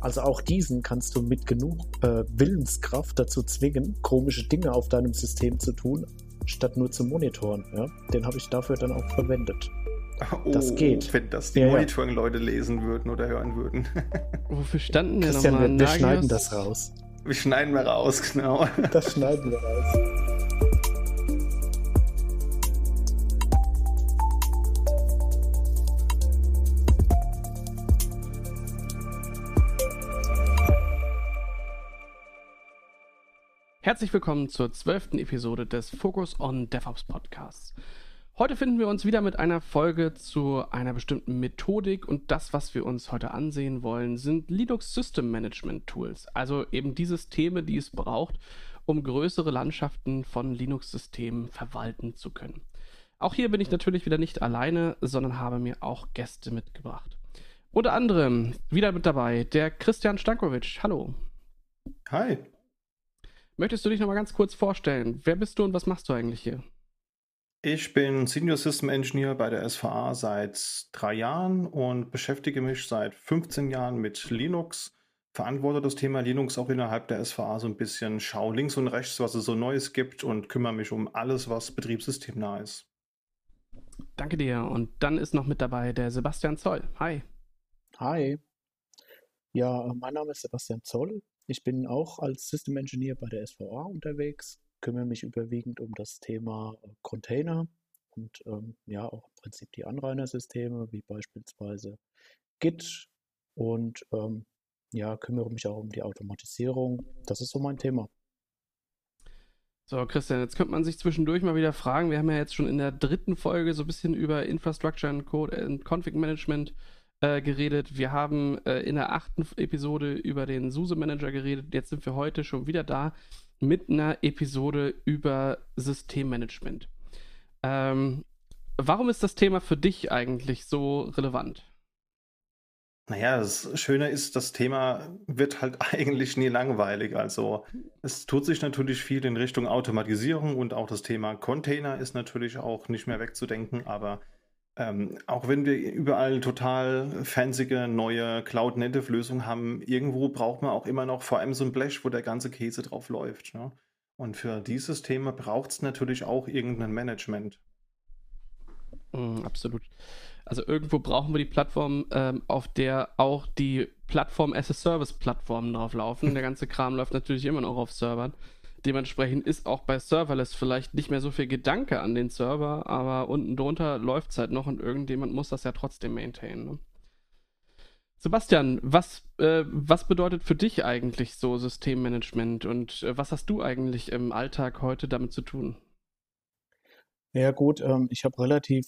Also auch diesen kannst du mit genug äh, Willenskraft dazu zwingen, komische Dinge auf deinem System zu tun, statt nur zu monitoren. Ja? Den habe ich dafür dann auch verwendet. Oh, das geht. Wenn das die ja, Monitoring-Leute lesen würden oder hören würden. Wofür standen denn Christian, nochmal? Wir, wir schneiden das raus. Wir schneiden wir raus, genau. Das schneiden wir raus. Herzlich willkommen zur zwölften Episode des Focus on DevOps Podcasts. Heute finden wir uns wieder mit einer Folge zu einer bestimmten Methodik und das, was wir uns heute ansehen wollen, sind Linux System Management Tools, also eben die Systeme, die es braucht, um größere Landschaften von Linux-Systemen verwalten zu können. Auch hier bin ich natürlich wieder nicht alleine, sondern habe mir auch Gäste mitgebracht. Unter anderem wieder mit dabei der Christian Stankovic. Hallo. Hi. Möchtest du dich noch mal ganz kurz vorstellen? Wer bist du und was machst du eigentlich hier? Ich bin Senior System Engineer bei der SVA seit drei Jahren und beschäftige mich seit 15 Jahren mit Linux. Verantworte das Thema Linux auch innerhalb der SVA so ein bisschen, schaue links und rechts, was es so Neues gibt und kümmere mich um alles, was betriebssystemnah ist. Danke dir. Und dann ist noch mit dabei der Sebastian Zoll. Hi. Hi. Ja, mein Name ist Sebastian Zoll. Ich bin auch als System Engineer bei der SVA unterwegs, kümmere mich überwiegend um das Thema äh, Container und ähm, ja auch im Prinzip die Anrainersysteme wie beispielsweise Git und ähm, ja, kümmere mich auch um die Automatisierung. Das ist so mein Thema. So, Christian, jetzt könnte man sich zwischendurch mal wieder fragen. Wir haben ja jetzt schon in der dritten Folge so ein bisschen über Infrastructure and Code und Config Management äh, geredet. Wir haben äh, in der achten Episode über den SUSE Manager geredet. Jetzt sind wir heute schon wieder da mit einer Episode über Systemmanagement. Ähm, warum ist das Thema für dich eigentlich so relevant? Naja, das Schöne ist, das Thema wird halt eigentlich nie langweilig. Also es tut sich natürlich viel in Richtung Automatisierung und auch das Thema Container ist natürlich auch nicht mehr wegzudenken, aber ähm, auch wenn wir überall total fancyge neue Cloud-Native-Lösungen haben, irgendwo braucht man auch immer noch vor allem so ein Blech, wo der ganze Käse drauf läuft. Ne? Und für dieses Thema braucht es natürlich auch irgendein Management. Mm, absolut. Also irgendwo brauchen wir die Plattform, ähm, auf der auch die Plattform-as-a-Service-Plattformen drauf laufen. der ganze Kram läuft natürlich immer noch auf Servern. Dementsprechend ist auch bei Serverless vielleicht nicht mehr so viel Gedanke an den Server, aber unten drunter läuft es halt noch und irgendjemand muss das ja trotzdem maintainen. Ne? Sebastian, was, äh, was bedeutet für dich eigentlich so Systemmanagement und äh, was hast du eigentlich im Alltag heute damit zu tun? Ja gut, ähm, ich habe relativ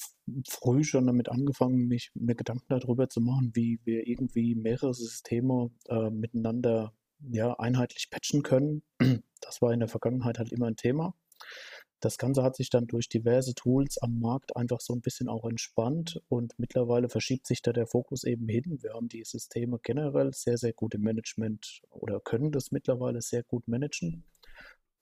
früh schon damit angefangen, mich mir Gedanken darüber zu machen, wie wir irgendwie mehrere Systeme äh, miteinander ja, einheitlich patchen können. Das war in der Vergangenheit halt immer ein Thema. Das Ganze hat sich dann durch diverse Tools am Markt einfach so ein bisschen auch entspannt und mittlerweile verschiebt sich da der Fokus eben hin. Wir haben die Systeme generell sehr, sehr gut im Management oder können das mittlerweile sehr gut managen.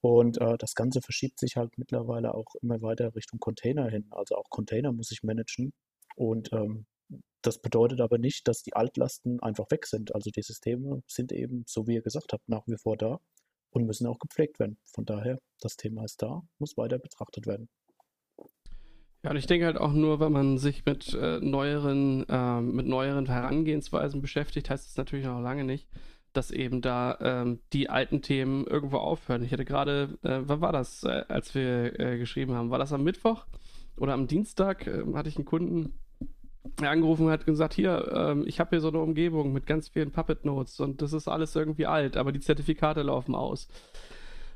Und äh, das Ganze verschiebt sich halt mittlerweile auch immer weiter Richtung Container hin. Also auch Container muss ich managen. Und ähm, das bedeutet aber nicht, dass die Altlasten einfach weg sind. Also die Systeme sind eben, so wie ihr gesagt habt, nach wie vor da und müssen auch gepflegt werden. Von daher, das Thema ist da, muss weiter betrachtet werden. Ja, und ich denke halt auch nur, wenn man sich mit äh, neueren, äh, mit neueren Herangehensweisen beschäftigt, heißt es natürlich noch lange nicht, dass eben da ähm, die alten Themen irgendwo aufhören. Ich hatte gerade, äh, wann war das, äh, als wir äh, geschrieben haben? War das am Mittwoch oder am Dienstag? Ähm, hatte ich einen Kunden, angerufen und hat gesagt, hier, ähm, ich habe hier so eine Umgebung mit ganz vielen Puppet Notes und das ist alles irgendwie alt, aber die Zertifikate laufen aus.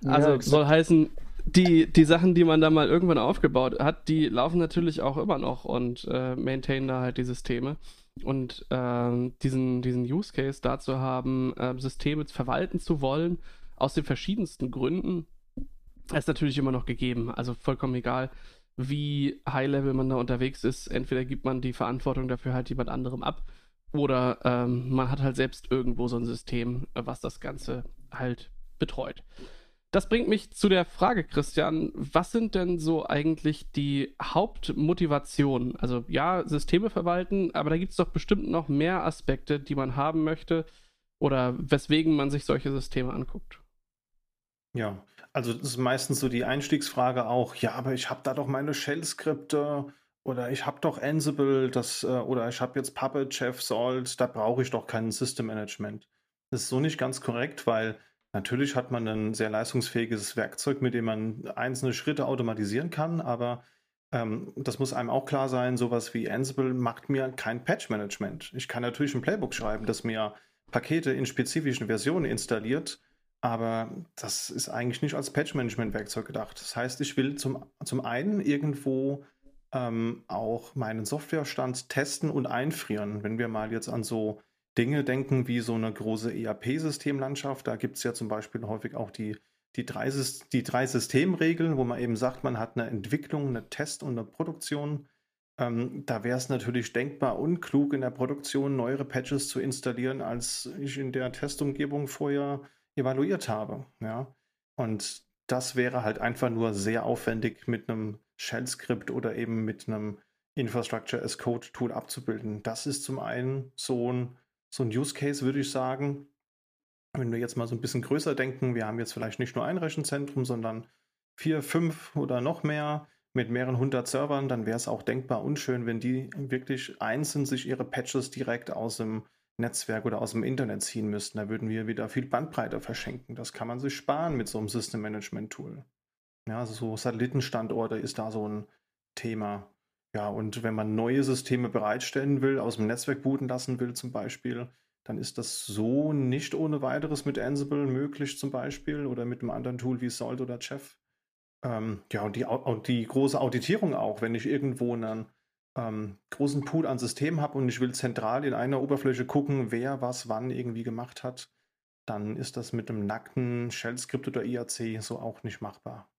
Also ja, soll heißen, die, die Sachen, die man da mal irgendwann aufgebaut hat, die laufen natürlich auch immer noch und äh, maintainen da halt die Systeme. Und äh, diesen, diesen Use Case dazu haben, äh, Systeme verwalten zu wollen, aus den verschiedensten Gründen, ist natürlich immer noch gegeben. Also vollkommen egal, wie high-level man da unterwegs ist. Entweder gibt man die Verantwortung dafür halt jemand anderem ab oder ähm, man hat halt selbst irgendwo so ein System, was das Ganze halt betreut. Das bringt mich zu der Frage, Christian, was sind denn so eigentlich die Hauptmotivationen? Also ja, Systeme verwalten, aber da gibt es doch bestimmt noch mehr Aspekte, die man haben möchte, oder weswegen man sich solche Systeme anguckt. Ja, also das ist meistens so die Einstiegsfrage auch, ja, aber ich habe da doch meine Shell-Skripte oder ich habe doch Ansible, das, äh, oder ich habe jetzt Puppet, Chef, Salt, da brauche ich doch kein System Management. Das ist so nicht ganz korrekt, weil natürlich hat man ein sehr leistungsfähiges Werkzeug, mit dem man einzelne Schritte automatisieren kann, aber ähm, das muss einem auch klar sein, sowas wie Ansible macht mir kein Patch-Management. Ich kann natürlich ein Playbook schreiben, das mir Pakete in spezifischen Versionen installiert, aber das ist eigentlich nicht als Patch-Management-Werkzeug gedacht. Das heißt, ich will zum, zum einen irgendwo ähm, auch meinen Softwarestand testen und einfrieren. Wenn wir mal jetzt an so Dinge denken wie so eine große ERP-Systemlandschaft, da gibt es ja zum Beispiel häufig auch die, die, drei, die drei Systemregeln, wo man eben sagt, man hat eine Entwicklung, eine Test und eine Produktion. Ähm, da wäre es natürlich denkbar unklug, in der Produktion neuere Patches zu installieren, als ich in der Testumgebung vorher evaluiert habe. Ja? Und das wäre halt einfach nur sehr aufwendig mit einem Shell-Skript oder eben mit einem Infrastructure as Code-Tool abzubilden. Das ist zum einen so ein, so ein Use Case, würde ich sagen. Wenn wir jetzt mal so ein bisschen größer denken, wir haben jetzt vielleicht nicht nur ein Rechenzentrum, sondern vier, fünf oder noch mehr mit mehreren hundert Servern, dann wäre es auch denkbar unschön, wenn die wirklich einzeln sich ihre Patches direkt aus dem Netzwerk oder aus dem Internet ziehen müssten. Da würden wir wieder viel Bandbreite verschenken. Das kann man sich sparen mit so einem System Management Tool. Ja, also so Satellitenstandorte ist da so ein Thema. Ja, und wenn man neue Systeme bereitstellen will, aus dem Netzwerk booten lassen will zum Beispiel, dann ist das so nicht ohne weiteres mit Ansible möglich zum Beispiel oder mit einem anderen Tool wie Salt oder Chef. Ähm, ja, und die, die große Auditierung auch, wenn ich irgendwo einen ähm, großen Pool an Systemen habe und ich will zentral in einer Oberfläche gucken, wer was wann irgendwie gemacht hat, dann ist das mit einem nackten Shell-Skript oder IAC so auch nicht machbar.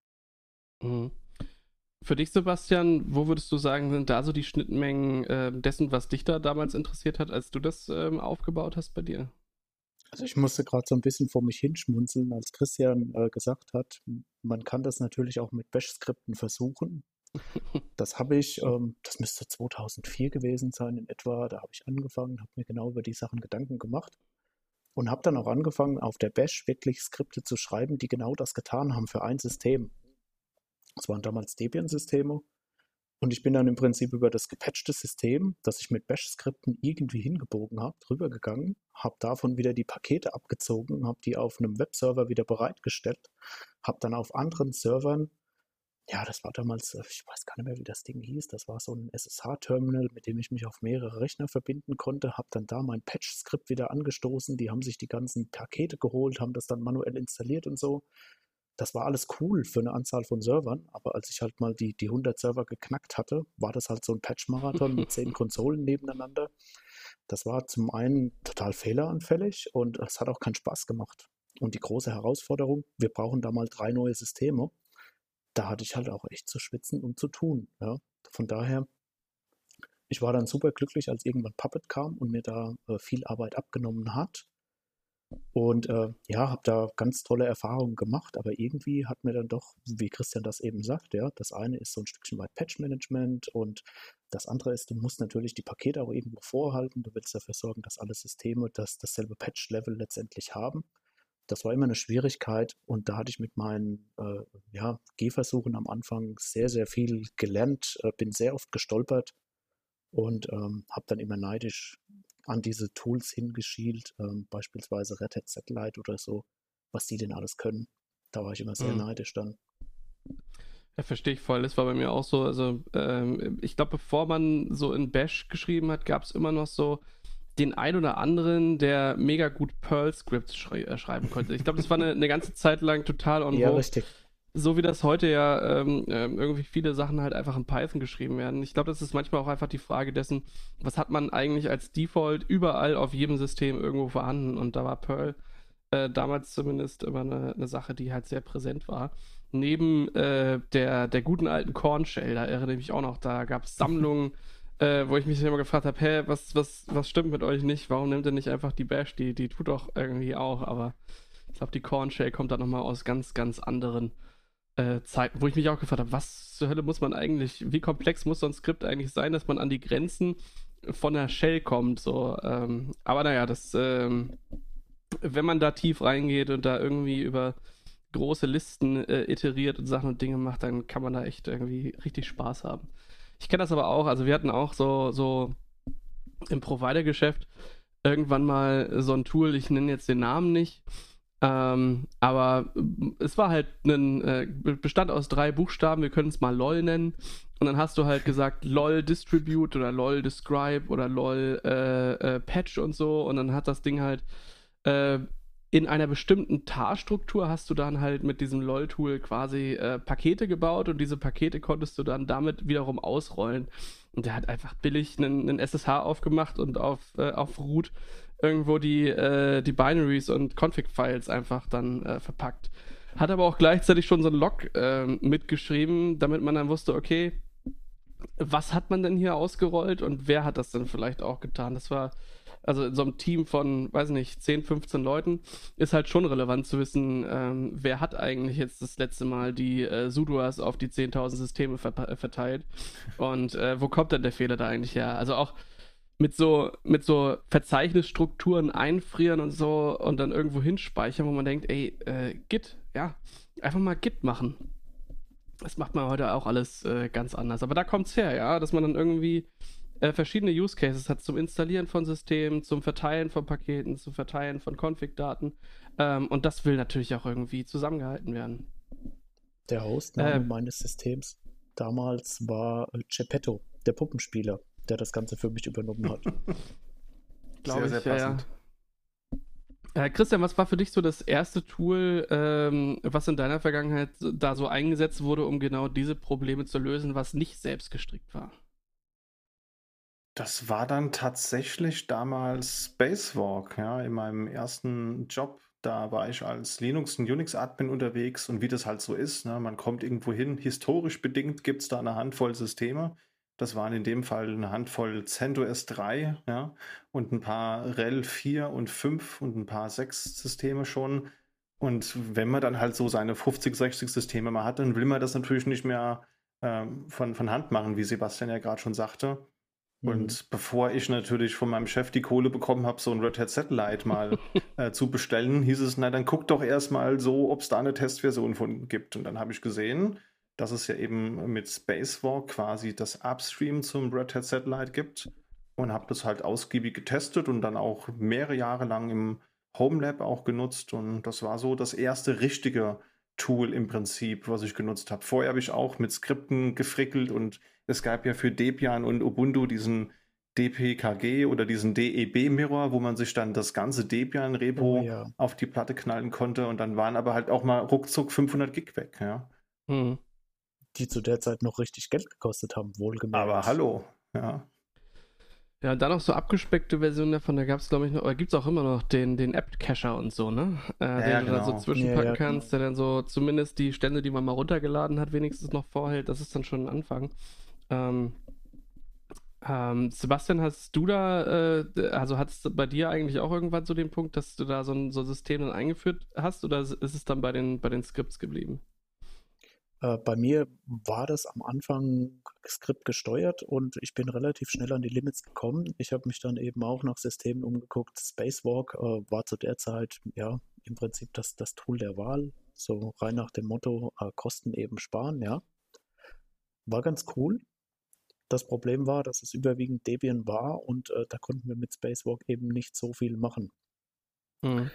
Mhm. Für dich, Sebastian, wo würdest du sagen, sind da so die Schnittmengen äh, dessen, was dich da damals interessiert hat, als du das ähm, aufgebaut hast bei dir? Also ich musste gerade so ein bisschen vor mich hinschmunzeln, als Christian äh, gesagt hat, man kann das natürlich auch mit Bash-Skripten versuchen. Das habe ich, ähm, das müsste 2004 gewesen sein in etwa, da habe ich angefangen, habe mir genau über die Sachen Gedanken gemacht und habe dann auch angefangen, auf der Bash wirklich Skripte zu schreiben, die genau das getan haben für ein System. Das waren damals Debian-Systeme. Und ich bin dann im Prinzip über das gepatchte System, das ich mit Bash-Skripten irgendwie hingebogen habe, drüber gegangen, habe davon wieder die Pakete abgezogen, habe die auf einem Webserver wieder bereitgestellt, habe dann auf anderen Servern, ja, das war damals, äh, ich weiß gar nicht mehr, wie das Ding hieß, das war so ein SSH-Terminal, mit dem ich mich auf mehrere Rechner verbinden konnte, habe dann da mein Patch-Skript wieder angestoßen, die haben sich die ganzen Pakete geholt, haben das dann manuell installiert und so das war alles cool für eine Anzahl von Servern, aber als ich halt mal die, die 100 Server geknackt hatte, war das halt so ein Patch-Marathon mit zehn Konsolen nebeneinander. Das war zum einen total fehleranfällig und es hat auch keinen Spaß gemacht. Und die große Herausforderung, wir brauchen da mal drei neue Systeme. Da hatte ich halt auch echt zu schwitzen und zu tun. Ja. Von daher, ich war dann super glücklich, als irgendwann Puppet kam und mir da äh, viel Arbeit abgenommen hat. Und äh, ja, habe da ganz tolle Erfahrungen gemacht, aber irgendwie hat mir dann doch, wie Christian das eben sagt, ja, das eine ist so ein Stückchen weit Patch-Management und das andere ist, du musst natürlich die Pakete auch irgendwo vorhalten. Du willst dafür sorgen, dass alle Systeme das, dasselbe Patch-Level letztendlich haben. Das war immer eine Schwierigkeit und da hatte ich mit meinen äh, ja, Gehversuchen am Anfang sehr, sehr viel gelernt, äh, bin sehr oft gestolpert und ähm, habe dann immer neidisch an diese Tools hingeschielt, ähm, beispielsweise Red Hat Satellite oder so, was die denn alles können. Da war ich immer sehr mhm. neidisch dann. Ja, verstehe ich voll. Das war bei mir auch so. Also, ähm, ich glaube, bevor man so in Bash geschrieben hat, gab es immer noch so den ein oder anderen, der mega gut Perl-Scripts schrei äh, schreiben konnte. Ich glaube, das war eine, eine, ganze Zeit lang total on Ja, richtig so wie das heute ja ähm, ähm, irgendwie viele Sachen halt einfach in Python geschrieben werden. Ich glaube, das ist manchmal auch einfach die Frage dessen, was hat man eigentlich als Default überall auf jedem System irgendwo vorhanden. Und da war Perl äh, damals zumindest immer eine, eine, Sache, die halt sehr präsent war. Neben äh, der, der guten alten Corn Shell, da erinnere ich mich auch noch, da gab es Sammlungen, äh, wo ich mich immer gefragt habe, hä, was, was, was stimmt mit euch nicht? Warum nimmt ihr nicht einfach die Bash? Die, die tut doch irgendwie auch, aber ich glaube, die Corn Shell kommt da nochmal aus ganz, ganz anderen äh, Zeiten, wo ich mich auch gefragt habe, was zur Hölle muss man eigentlich, wie komplex muss so ein Skript eigentlich sein, dass man an die Grenzen von der Shell kommt, so, ähm, aber naja, das, ähm, wenn man da tief reingeht und da irgendwie über große Listen äh, iteriert und Sachen und Dinge macht, dann kann man da echt irgendwie richtig Spaß haben. Ich kenne das aber auch, also wir hatten auch so, so im Provider-Geschäft irgendwann mal so ein Tool, ich nenne jetzt den Namen nicht, ähm, aber es war halt ein, äh, bestand aus drei Buchstaben, wir können es mal LOL nennen. Und dann hast du halt gesagt LOL Distribute oder LOL Describe oder LOL äh, äh, Patch und so. Und dann hat das Ding halt äh, in einer bestimmten Tar-Struktur hast du dann halt mit diesem LOL-Tool quasi äh, Pakete gebaut und diese Pakete konntest du dann damit wiederum ausrollen. Und der hat einfach billig einen, einen SSH aufgemacht und auf, äh, auf Root irgendwo die, äh, die Binaries und Config-Files einfach dann äh, verpackt. Hat aber auch gleichzeitig schon so ein Log äh, mitgeschrieben, damit man dann wusste, okay, was hat man denn hier ausgerollt und wer hat das denn vielleicht auch getan? Das war, also in so einem Team von, weiß nicht, 10, 15 Leuten ist halt schon relevant zu wissen, ähm, wer hat eigentlich jetzt das letzte Mal die äh, Sudoers auf die 10.000 Systeme ver verteilt und äh, wo kommt denn der Fehler da eigentlich her? Also auch mit so, mit so Verzeichnisstrukturen einfrieren und so und dann irgendwo hinspeichern, wo man denkt, ey, äh, Git, ja, einfach mal Git machen. Das macht man heute auch alles äh, ganz anders. Aber da kommt es her, ja, dass man dann irgendwie äh, verschiedene Use Cases hat zum Installieren von Systemen, zum Verteilen von Paketen, zum Verteilen von Config-Daten. Ähm, und das will natürlich auch irgendwie zusammengehalten werden. Der Hostname äh, meines Systems damals war Geppetto, der Puppenspieler der das Ganze für mich übernommen hat. Glaube ich, sehr ja, ja. Äh, Christian, was war für dich so das erste Tool, ähm, was in deiner Vergangenheit da so eingesetzt wurde, um genau diese Probleme zu lösen, was nicht selbst gestrickt war? Das war dann tatsächlich damals Spacewalk, ja, in meinem ersten Job. Da war ich als Linux- und Unix-Admin unterwegs und wie das halt so ist, ne, man kommt irgendwo hin, historisch bedingt gibt es da eine Handvoll Systeme das waren in dem Fall eine Handvoll CentOS 3 ja, und ein paar RHEL 4 und 5 und ein paar 6 Systeme schon. Und wenn man dann halt so seine 50, 60 Systeme mal hat, dann will man das natürlich nicht mehr ähm, von, von Hand machen, wie Sebastian ja gerade schon sagte. Mhm. Und bevor ich natürlich von meinem Chef die Kohle bekommen habe, so ein Red Hat Satellite mal äh, zu bestellen, hieß es, na dann guck doch erstmal so, ob es da eine Testversion von gibt. Und dann habe ich gesehen, dass es ja eben mit Spacewalk quasi das Upstream zum Red Hat Satellite gibt und habe das halt ausgiebig getestet und dann auch mehrere Jahre lang im Home Lab auch genutzt und das war so das erste richtige Tool im Prinzip, was ich genutzt habe. Vorher habe ich auch mit Skripten gefrickelt und es gab ja für Debian und Ubuntu diesen DPKG oder diesen DEB-Mirror, wo man sich dann das ganze Debian-Repo oh, ja. auf die Platte knallen konnte und dann waren aber halt auch mal ruckzuck 500 Gig weg, ja. Hm die zu der Zeit noch richtig Geld gekostet haben, wohlgemerkt. Aber hallo, ja. Ja, dann noch so abgespeckte Versionen davon, da gab es, glaube ich, noch, oder gibt es auch immer noch den, den App-Cacher und so, ne? Äh, ja, den ja, du genau. dann so zwischenpacken ja, kannst, der dann so zumindest die Stände, die man mal runtergeladen hat, wenigstens noch vorhält. Das ist dann schon ein Anfang. Ähm, ähm, Sebastian, hast du da, äh, also hat es bei dir eigentlich auch irgendwann so den Punkt, dass du da so ein, so ein System dann eingeführt hast oder ist es dann bei den, bei den Skripts geblieben? Äh, bei mir war das am Anfang Skript gesteuert und ich bin relativ schnell an die Limits gekommen. Ich habe mich dann eben auch nach Systemen umgeguckt. Spacewalk äh, war zu der Zeit ja im Prinzip das, das Tool der Wahl. So rein nach dem Motto, äh, Kosten eben sparen, ja. War ganz cool. Das Problem war, dass es überwiegend Debian war und äh, da konnten wir mit Spacewalk eben nicht so viel machen. Mhm.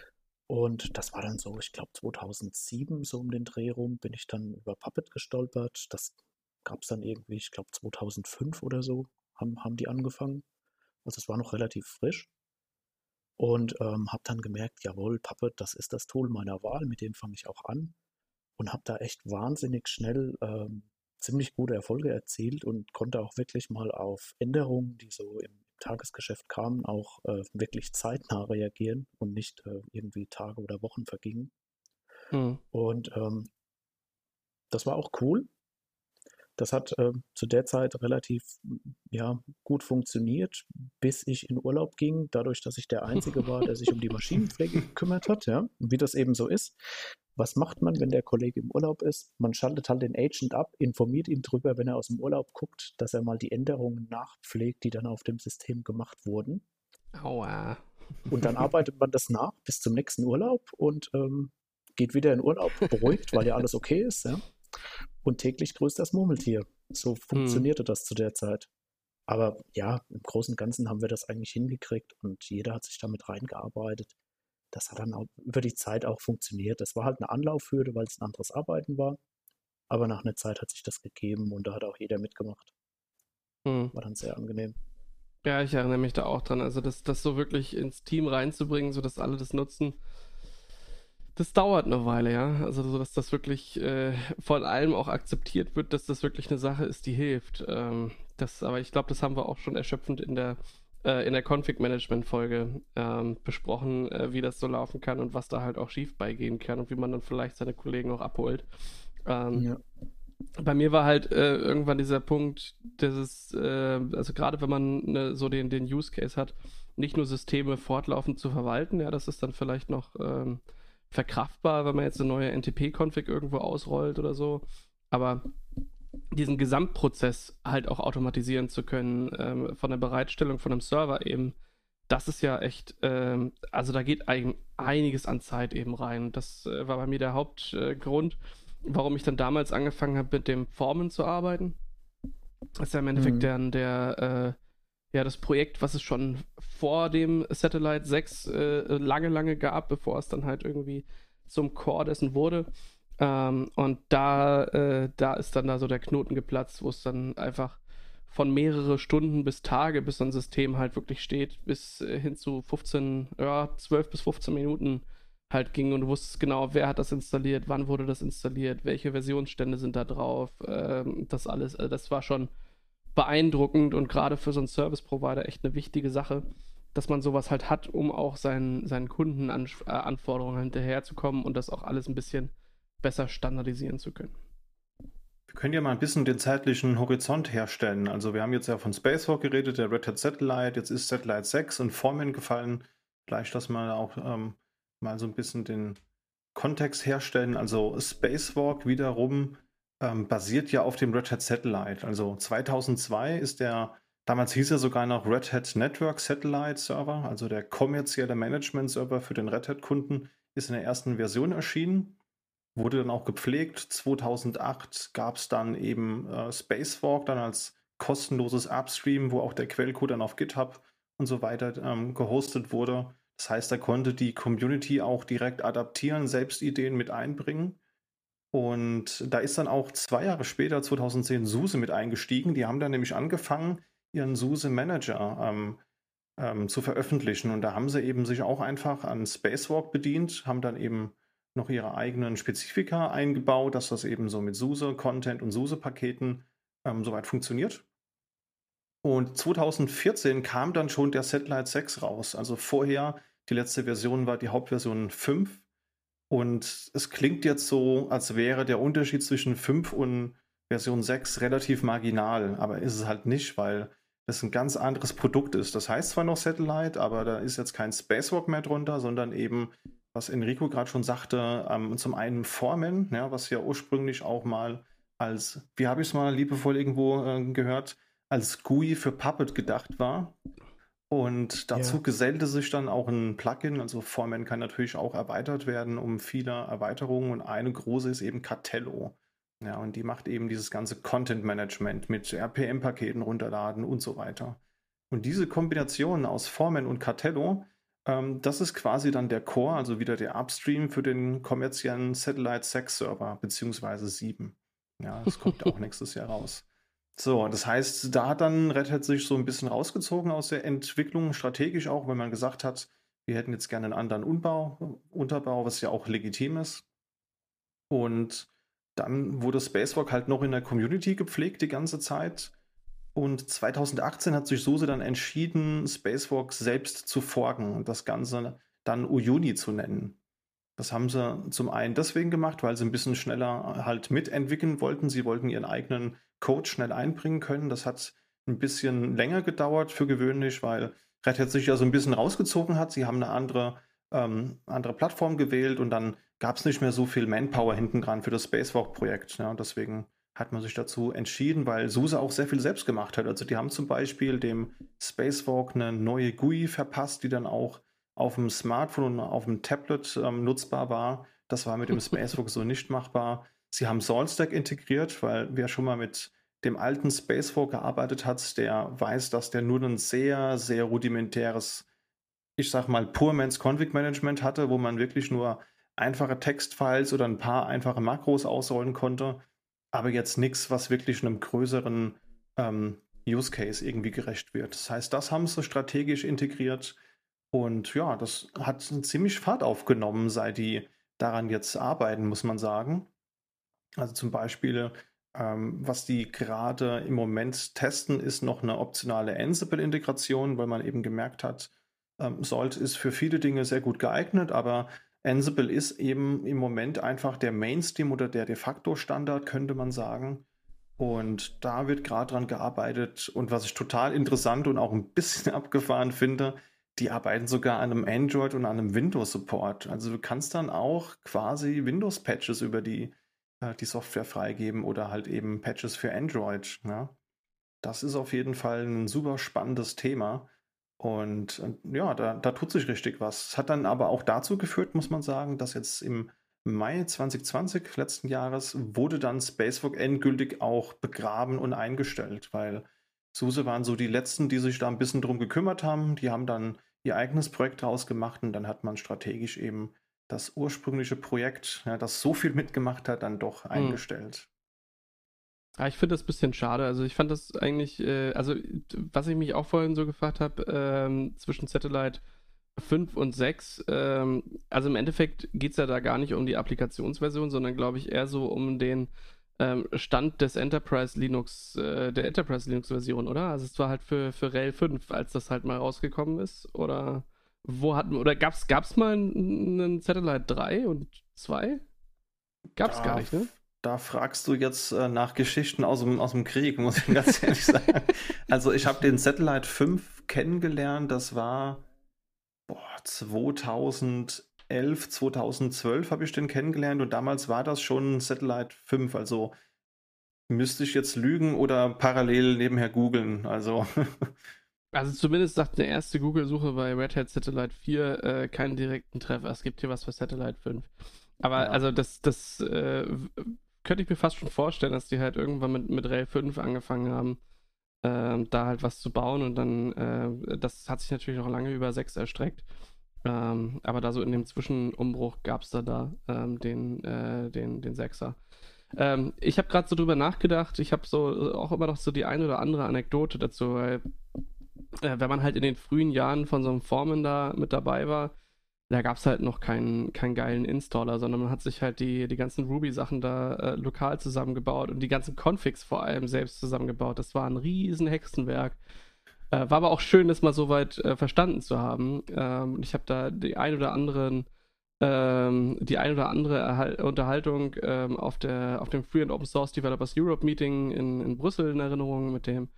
Und das war dann so, ich glaube 2007, so um den Dreh rum, bin ich dann über Puppet gestolpert. Das gab es dann irgendwie, ich glaube 2005 oder so, haben, haben die angefangen. Also es war noch relativ frisch. Und ähm, habe dann gemerkt, jawohl, Puppet, das ist das Tool meiner Wahl, mit dem fange ich auch an. Und habe da echt wahnsinnig schnell ähm, ziemlich gute Erfolge erzielt und konnte auch wirklich mal auf Änderungen, die so im Tagesgeschäft kamen, auch äh, wirklich zeitnah reagieren und nicht äh, irgendwie Tage oder Wochen vergingen. Mhm. Und ähm, das war auch cool. Das hat äh, zu der Zeit relativ ja, gut funktioniert, bis ich in Urlaub ging, dadurch, dass ich der Einzige war, der sich um die Maschinenpflege gekümmert hat, ja, wie das eben so ist. Was macht man, wenn der Kollege im Urlaub ist? Man schaltet halt den Agent ab, informiert ihn darüber, wenn er aus dem Urlaub guckt, dass er mal die Änderungen nachpflegt, die dann auf dem System gemacht wurden. Aua. Und dann arbeitet man das nach bis zum nächsten Urlaub und ähm, geht wieder in Urlaub, beruhigt, weil ja alles okay ist. Ja? Und täglich grüßt das Murmeltier. So hm. funktionierte hm. das zu der Zeit. Aber ja, im Großen und Ganzen haben wir das eigentlich hingekriegt und jeder hat sich damit reingearbeitet. Das hat dann auch über die Zeit auch funktioniert. Das war halt eine Anlaufhürde, weil es ein anderes Arbeiten war. Aber nach einer Zeit hat sich das gegeben und da hat auch jeder mitgemacht. Hm. War dann sehr angenehm. Ja, ich erinnere mich da auch dran. Also das, das so wirklich ins Team reinzubringen, sodass alle das nutzen, das dauert eine Weile, ja. Also so, dass das wirklich äh, von allem auch akzeptiert wird, dass das wirklich eine Sache ist, die hilft. Ähm, das, aber ich glaube, das haben wir auch schon erschöpfend in der äh, in der Config-Management-Folge ähm, besprochen, äh, wie das so laufen kann und was da halt auch schief beigehen kann und wie man dann vielleicht seine Kollegen auch abholt. Ähm, ja. Bei mir war halt äh, irgendwann dieser Punkt, dass es, äh, also gerade wenn man ne, so den, den Use Case hat, nicht nur Systeme fortlaufend zu verwalten, ja, das ist dann vielleicht noch ähm, verkraftbar, wenn man jetzt eine neue NTP-Config irgendwo ausrollt oder so. Aber diesen Gesamtprozess halt auch automatisieren zu können, ähm, von der Bereitstellung von einem Server eben, das ist ja echt, ähm, also da geht ein, einiges an Zeit eben rein. Das äh, war bei mir der Hauptgrund, äh, warum ich dann damals angefangen habe, mit dem Formen zu arbeiten. Das ist ja im Endeffekt mhm. der, der äh, ja, das Projekt, was es schon vor dem Satellite 6 äh, lange, lange gab, bevor es dann halt irgendwie zum Core dessen wurde. Ähm, und da, äh, da ist dann da so der Knoten geplatzt, wo es dann einfach von mehrere Stunden bis Tage, bis so ein System halt wirklich steht, bis äh, hin zu 15, ja, 12 bis 15 Minuten halt ging und du wusstest genau, wer hat das installiert, wann wurde das installiert, welche Versionsstände sind da drauf, ähm, das alles, also das war schon beeindruckend und gerade für so einen Service Provider echt eine wichtige Sache, dass man sowas halt hat, um auch seinen, seinen Kundenanforderungen äh, hinterherzukommen und das auch alles ein bisschen besser standardisieren zu können. Wir können ja mal ein bisschen den zeitlichen Horizont herstellen. Also wir haben jetzt ja von Spacewalk geredet, der Red Hat Satellite, jetzt ist Satellite 6 und Formen gefallen. Vielleicht, dass wir auch ähm, mal so ein bisschen den Kontext herstellen. Also Spacewalk wiederum ähm, basiert ja auf dem Red Hat Satellite. Also 2002 ist der, damals hieß er sogar noch Red Hat Network Satellite Server, also der kommerzielle Management-Server für den Red Hat-Kunden, ist in der ersten Version erschienen, wurde dann auch gepflegt. 2008 gab es dann eben äh, Spacewalk dann als kostenloses Upstream, wo auch der Quellcode dann auf GitHub und so weiter ähm, gehostet wurde. Das heißt, da konnte die Community auch direkt adaptieren, selbst Ideen mit einbringen. Und da ist dann auch zwei Jahre später, 2010, SUSE mit eingestiegen. Die haben dann nämlich angefangen, ihren SUSE Manager ähm, ähm, zu veröffentlichen. Und da haben sie eben sich auch einfach an Spacewalk bedient, haben dann eben noch ihre eigenen Spezifika eingebaut, dass das eben so mit SUSE, Content und SUSE-Paketen ähm, soweit funktioniert. Und 2014 kam dann schon der Satellite 6 raus. Also vorher, die letzte Version war die Hauptversion 5 und es klingt jetzt so, als wäre der Unterschied zwischen 5 und Version 6 relativ marginal, aber ist es halt nicht, weil das ein ganz anderes Produkt ist. Das heißt zwar noch Satellite, aber da ist jetzt kein Spacewalk mehr drunter, sondern eben, was Enrico gerade schon sagte, ähm, zum einen Formen, ja, was ja ursprünglich auch mal als, wie habe ich es mal liebevoll irgendwo äh, gehört, als GUI für Puppet gedacht war. Und dazu ja. gesellte sich dann auch ein Plugin. Also Foreman kann natürlich auch erweitert werden um viele Erweiterungen. Und eine große ist eben Cartello. Ja, und die macht eben dieses ganze Content Management mit RPM-Paketen runterladen und so weiter. Und diese Kombination aus Foreman und Cartello, ähm, das ist quasi dann der Core, also wieder der Upstream für den kommerziellen Satellite Sex Server, beziehungsweise 7. Ja, das kommt auch nächstes Jahr raus. So, das heißt, da hat dann Red Hat sich so ein bisschen rausgezogen aus der Entwicklung, strategisch auch, wenn man gesagt hat, wir hätten jetzt gerne einen anderen Unbau, Unterbau, was ja auch legitim ist. Und dann wurde Spacewalk halt noch in der Community gepflegt die ganze Zeit. Und 2018 hat sich SUSE dann entschieden, Spacewalk selbst zu forken und das Ganze dann Uyuni zu nennen. Das haben sie zum einen deswegen gemacht, weil sie ein bisschen schneller halt mitentwickeln wollten. Sie wollten ihren eigenen Code schnell einbringen können. Das hat ein bisschen länger gedauert für gewöhnlich, weil Red Hat sich ja so ein bisschen rausgezogen hat. Sie haben eine andere, ähm, andere Plattform gewählt und dann gab es nicht mehr so viel Manpower hinten dran für das Spacewalk-Projekt. Ja, deswegen hat man sich dazu entschieden, weil SUSE auch sehr viel selbst gemacht hat. Also die haben zum Beispiel dem Spacewalk eine neue GUI verpasst, die dann auch auf dem Smartphone und auf dem Tablet ähm, nutzbar war. Das war mit dem Spacewalk so nicht machbar. Sie haben SaltStack integriert, weil wer schon mal mit dem alten Spacewalk gearbeitet hat, der weiß, dass der nur ein sehr, sehr rudimentäres, ich sag mal, Poor-Mans Config Management hatte, wo man wirklich nur einfache Textfiles oder ein paar einfache Makros ausrollen konnte, aber jetzt nichts, was wirklich einem größeren ähm, Use Case irgendwie gerecht wird. Das heißt, das haben sie strategisch integriert und ja, das hat ziemlich Fahrt aufgenommen, seit die daran jetzt arbeiten, muss man sagen. Also zum Beispiel, ähm, was die gerade im Moment testen, ist noch eine optionale Ansible-Integration, weil man eben gemerkt hat, ähm, Salt ist für viele Dinge sehr gut geeignet, aber Ansible ist eben im Moment einfach der Mainstream oder der de facto Standard, könnte man sagen. Und da wird gerade dran gearbeitet. Und was ich total interessant und auch ein bisschen abgefahren finde, die arbeiten sogar an einem Android und an einem Windows-Support. Also du kannst dann auch quasi Windows-Patches über die, äh, die Software freigeben oder halt eben Patches für Android. Ja? Das ist auf jeden Fall ein super spannendes Thema. Und, und ja, da, da tut sich richtig was. Es hat dann aber auch dazu geführt, muss man sagen, dass jetzt im Mai 2020 letzten Jahres wurde dann Spacewalk endgültig auch begraben und eingestellt, weil SUSE waren so die letzten, die sich da ein bisschen drum gekümmert haben. Die haben dann ihr eigenes Projekt draus gemacht und dann hat man strategisch eben das ursprüngliche Projekt, ja, das so viel mitgemacht hat, dann doch hm. eingestellt. Ja, ich finde das ein bisschen schade. Also ich fand das eigentlich, äh, also was ich mich auch vorhin so gefragt habe, ähm, zwischen Satellite 5 und 6, ähm, also im Endeffekt geht es ja da gar nicht um die Applikationsversion, sondern glaube ich eher so um den ähm, Stand des Enterprise Linux, äh, der Enterprise Linux Version, oder? Also es war halt für, für RHEL 5, als das halt mal rausgekommen ist, oder wo hatten, oder gab's, gab's mal einen Satellite 3 und 2? Gab's da, gar nicht, ne? Da fragst du jetzt äh, nach Geschichten aus dem, aus dem Krieg, muss ich ganz ehrlich sagen. Also ich habe den Satellite 5 kennengelernt, das war boah, 2000 2011, 2012 habe ich den kennengelernt und damals war das schon Satellite 5. Also müsste ich jetzt lügen oder parallel nebenher googeln. Also. Also zumindest sagt eine erste Google-Suche bei Red Hat Satellite 4 äh, keinen direkten Treffer. Es gibt hier was für Satellite 5. Aber ja. also das, das äh, könnte ich mir fast schon vorstellen, dass die halt irgendwann mit, mit Rail 5 angefangen haben, äh, da halt was zu bauen und dann, äh, das hat sich natürlich noch lange über 6 erstreckt. Ähm, aber da so in dem Zwischenumbruch gab es da, da ähm, den, äh, den, den Sechser. Ähm, ich habe gerade so drüber nachgedacht, ich habe so äh, auch immer noch so die eine oder andere Anekdote dazu, weil äh, wenn man halt in den frühen Jahren von so einem Foreman da mit dabei war, da gab es halt noch keinen, keinen geilen Installer, sondern man hat sich halt die, die ganzen Ruby-Sachen da äh, lokal zusammengebaut und die ganzen Configs vor allem selbst zusammengebaut. Das war ein riesen Hexenwerk. Äh, war aber auch schön, das mal so weit äh, verstanden zu haben. Ähm, ich habe da die ein oder anderen ähm, die ein oder andere Erhal Unterhaltung ähm, auf, der, auf dem Free and Open Source Developers Europe Meeting in, in Brüssel in Erinnerung mit dem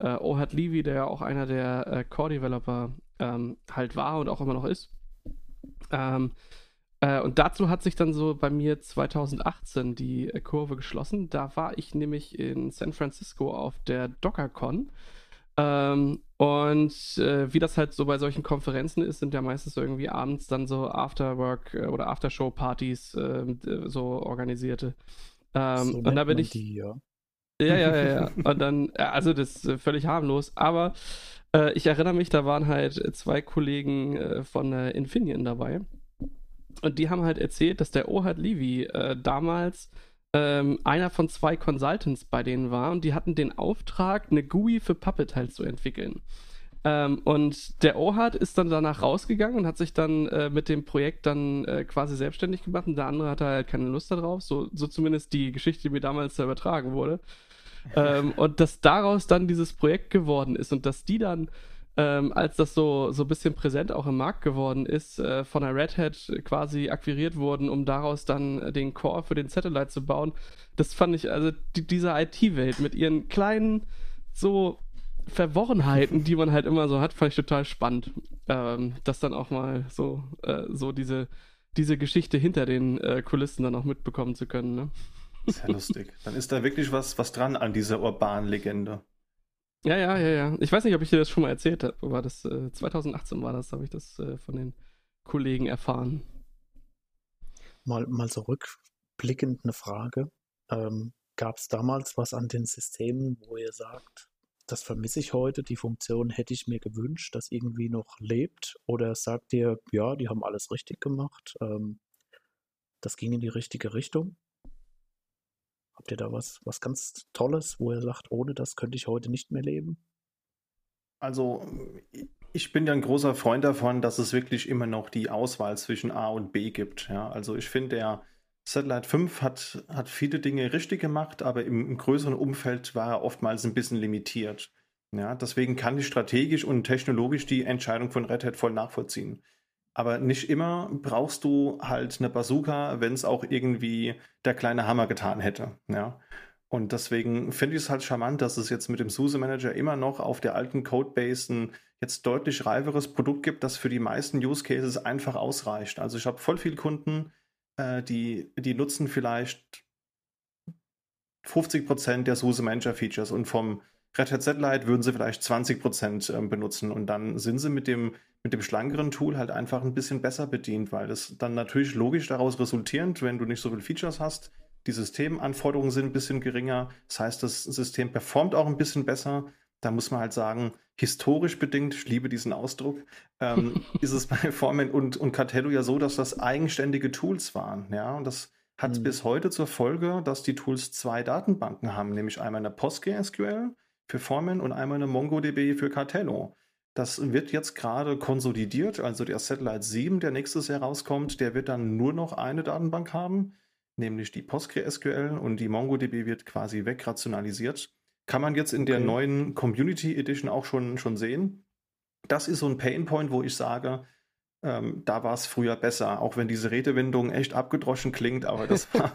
äh, Ohad Levy, der ja auch einer der äh, Core-Developer ähm, halt war und auch immer noch ist. Ähm, äh, und dazu hat sich dann so bei mir 2018 die äh, Kurve geschlossen. Da war ich nämlich in San Francisco auf der DockerCon. Ähm, und äh, wie das halt so bei solchen Konferenzen ist, sind ja meistens irgendwie abends dann so Afterwork- äh, oder Aftershow-Partys äh, so organisierte. Ähm, so und da bin ich. Die, ja. Ja, ja, ja, ja. Und dann, also das ist völlig harmlos, aber äh, ich erinnere mich, da waren halt zwei Kollegen äh, von äh, Infineon dabei. Und die haben halt erzählt, dass der Ohad Levy äh, damals ähm, einer von zwei Consultants bei denen war und die hatten den Auftrag, eine GUI für Puppet halt zu entwickeln. Ähm, und der Ohad ist dann danach rausgegangen und hat sich dann äh, mit dem Projekt dann äh, quasi selbstständig gemacht und der andere hatte halt keine Lust darauf, so, so zumindest die Geschichte, die mir damals da übertragen wurde. Ähm, und dass daraus dann dieses Projekt geworden ist und dass die dann ähm, als das so, so ein bisschen präsent auch im Markt geworden ist, äh, von der Red Hat quasi akquiriert wurden, um daraus dann den Core für den Satellite zu bauen. Das fand ich, also die, diese IT-Welt mit ihren kleinen, so Verworrenheiten, die man halt immer so hat, fand ich total spannend. Ähm, das dann auch mal so, äh, so diese, diese Geschichte hinter den äh, Kulissen dann auch mitbekommen zu können. Ne? Sehr lustig. Dann ist da wirklich was, was dran an dieser urbanen Legende. Ja, ja, ja, ja. Ich weiß nicht, ob ich dir das schon mal erzählt habe, aber das äh, 2018 war das, habe ich das äh, von den Kollegen erfahren. Mal, mal zurückblickend eine Frage. Ähm, Gab es damals was an den Systemen, wo ihr sagt, das vermisse ich heute, die Funktion hätte ich mir gewünscht, dass irgendwie noch lebt? Oder sagt ihr, ja, die haben alles richtig gemacht, ähm, das ging in die richtige Richtung? Habt ihr da was, was ganz Tolles, wo ihr sagt, ohne das könnte ich heute nicht mehr leben? Also, ich bin ja ein großer Freund davon, dass es wirklich immer noch die Auswahl zwischen A und B gibt. Ja, also ich finde, der Satellite 5 hat, hat viele Dinge richtig gemacht, aber im, im größeren Umfeld war er oftmals ein bisschen limitiert. Ja, deswegen kann ich strategisch und technologisch die Entscheidung von Red Hat voll nachvollziehen. Aber nicht immer brauchst du halt eine Bazooka, wenn es auch irgendwie der kleine Hammer getan hätte. Ja. Und deswegen finde ich es halt charmant, dass es jetzt mit dem SUSE Manager immer noch auf der alten Codebase ein jetzt deutlich reiferes Produkt gibt, das für die meisten Use Cases einfach ausreicht. Also ich habe voll viele Kunden, äh, die, die nutzen vielleicht 50% der SUSE Manager Features und vom Red Hat Satellite würden sie vielleicht 20% ähm, benutzen und dann sind sie mit dem, mit dem schlankeren Tool halt einfach ein bisschen besser bedient, weil das dann natürlich logisch daraus resultierend, wenn du nicht so viele Features hast, die Systemanforderungen sind ein bisschen geringer, das heißt, das System performt auch ein bisschen besser. Da muss man halt sagen, historisch bedingt, ich liebe diesen Ausdruck, ähm, ist es bei Foreman und, und Cartello ja so, dass das eigenständige Tools waren. Ja, und das hat mhm. bis heute zur Folge, dass die Tools zwei Datenbanken haben, nämlich einmal eine PostgreSQL für Foreman und einmal eine MongoDB für Cartello. Das wird jetzt gerade konsolidiert, also der Satellite 7, der nächstes Jahr rauskommt, der wird dann nur noch eine Datenbank haben, nämlich die PostgreSQL und die MongoDB wird quasi wegrationalisiert. Kann man jetzt in der neuen Community Edition auch schon, schon sehen. Das ist so ein Painpoint, wo ich sage, ähm, da war es früher besser, auch wenn diese Redewendung echt abgedroschen klingt, aber das war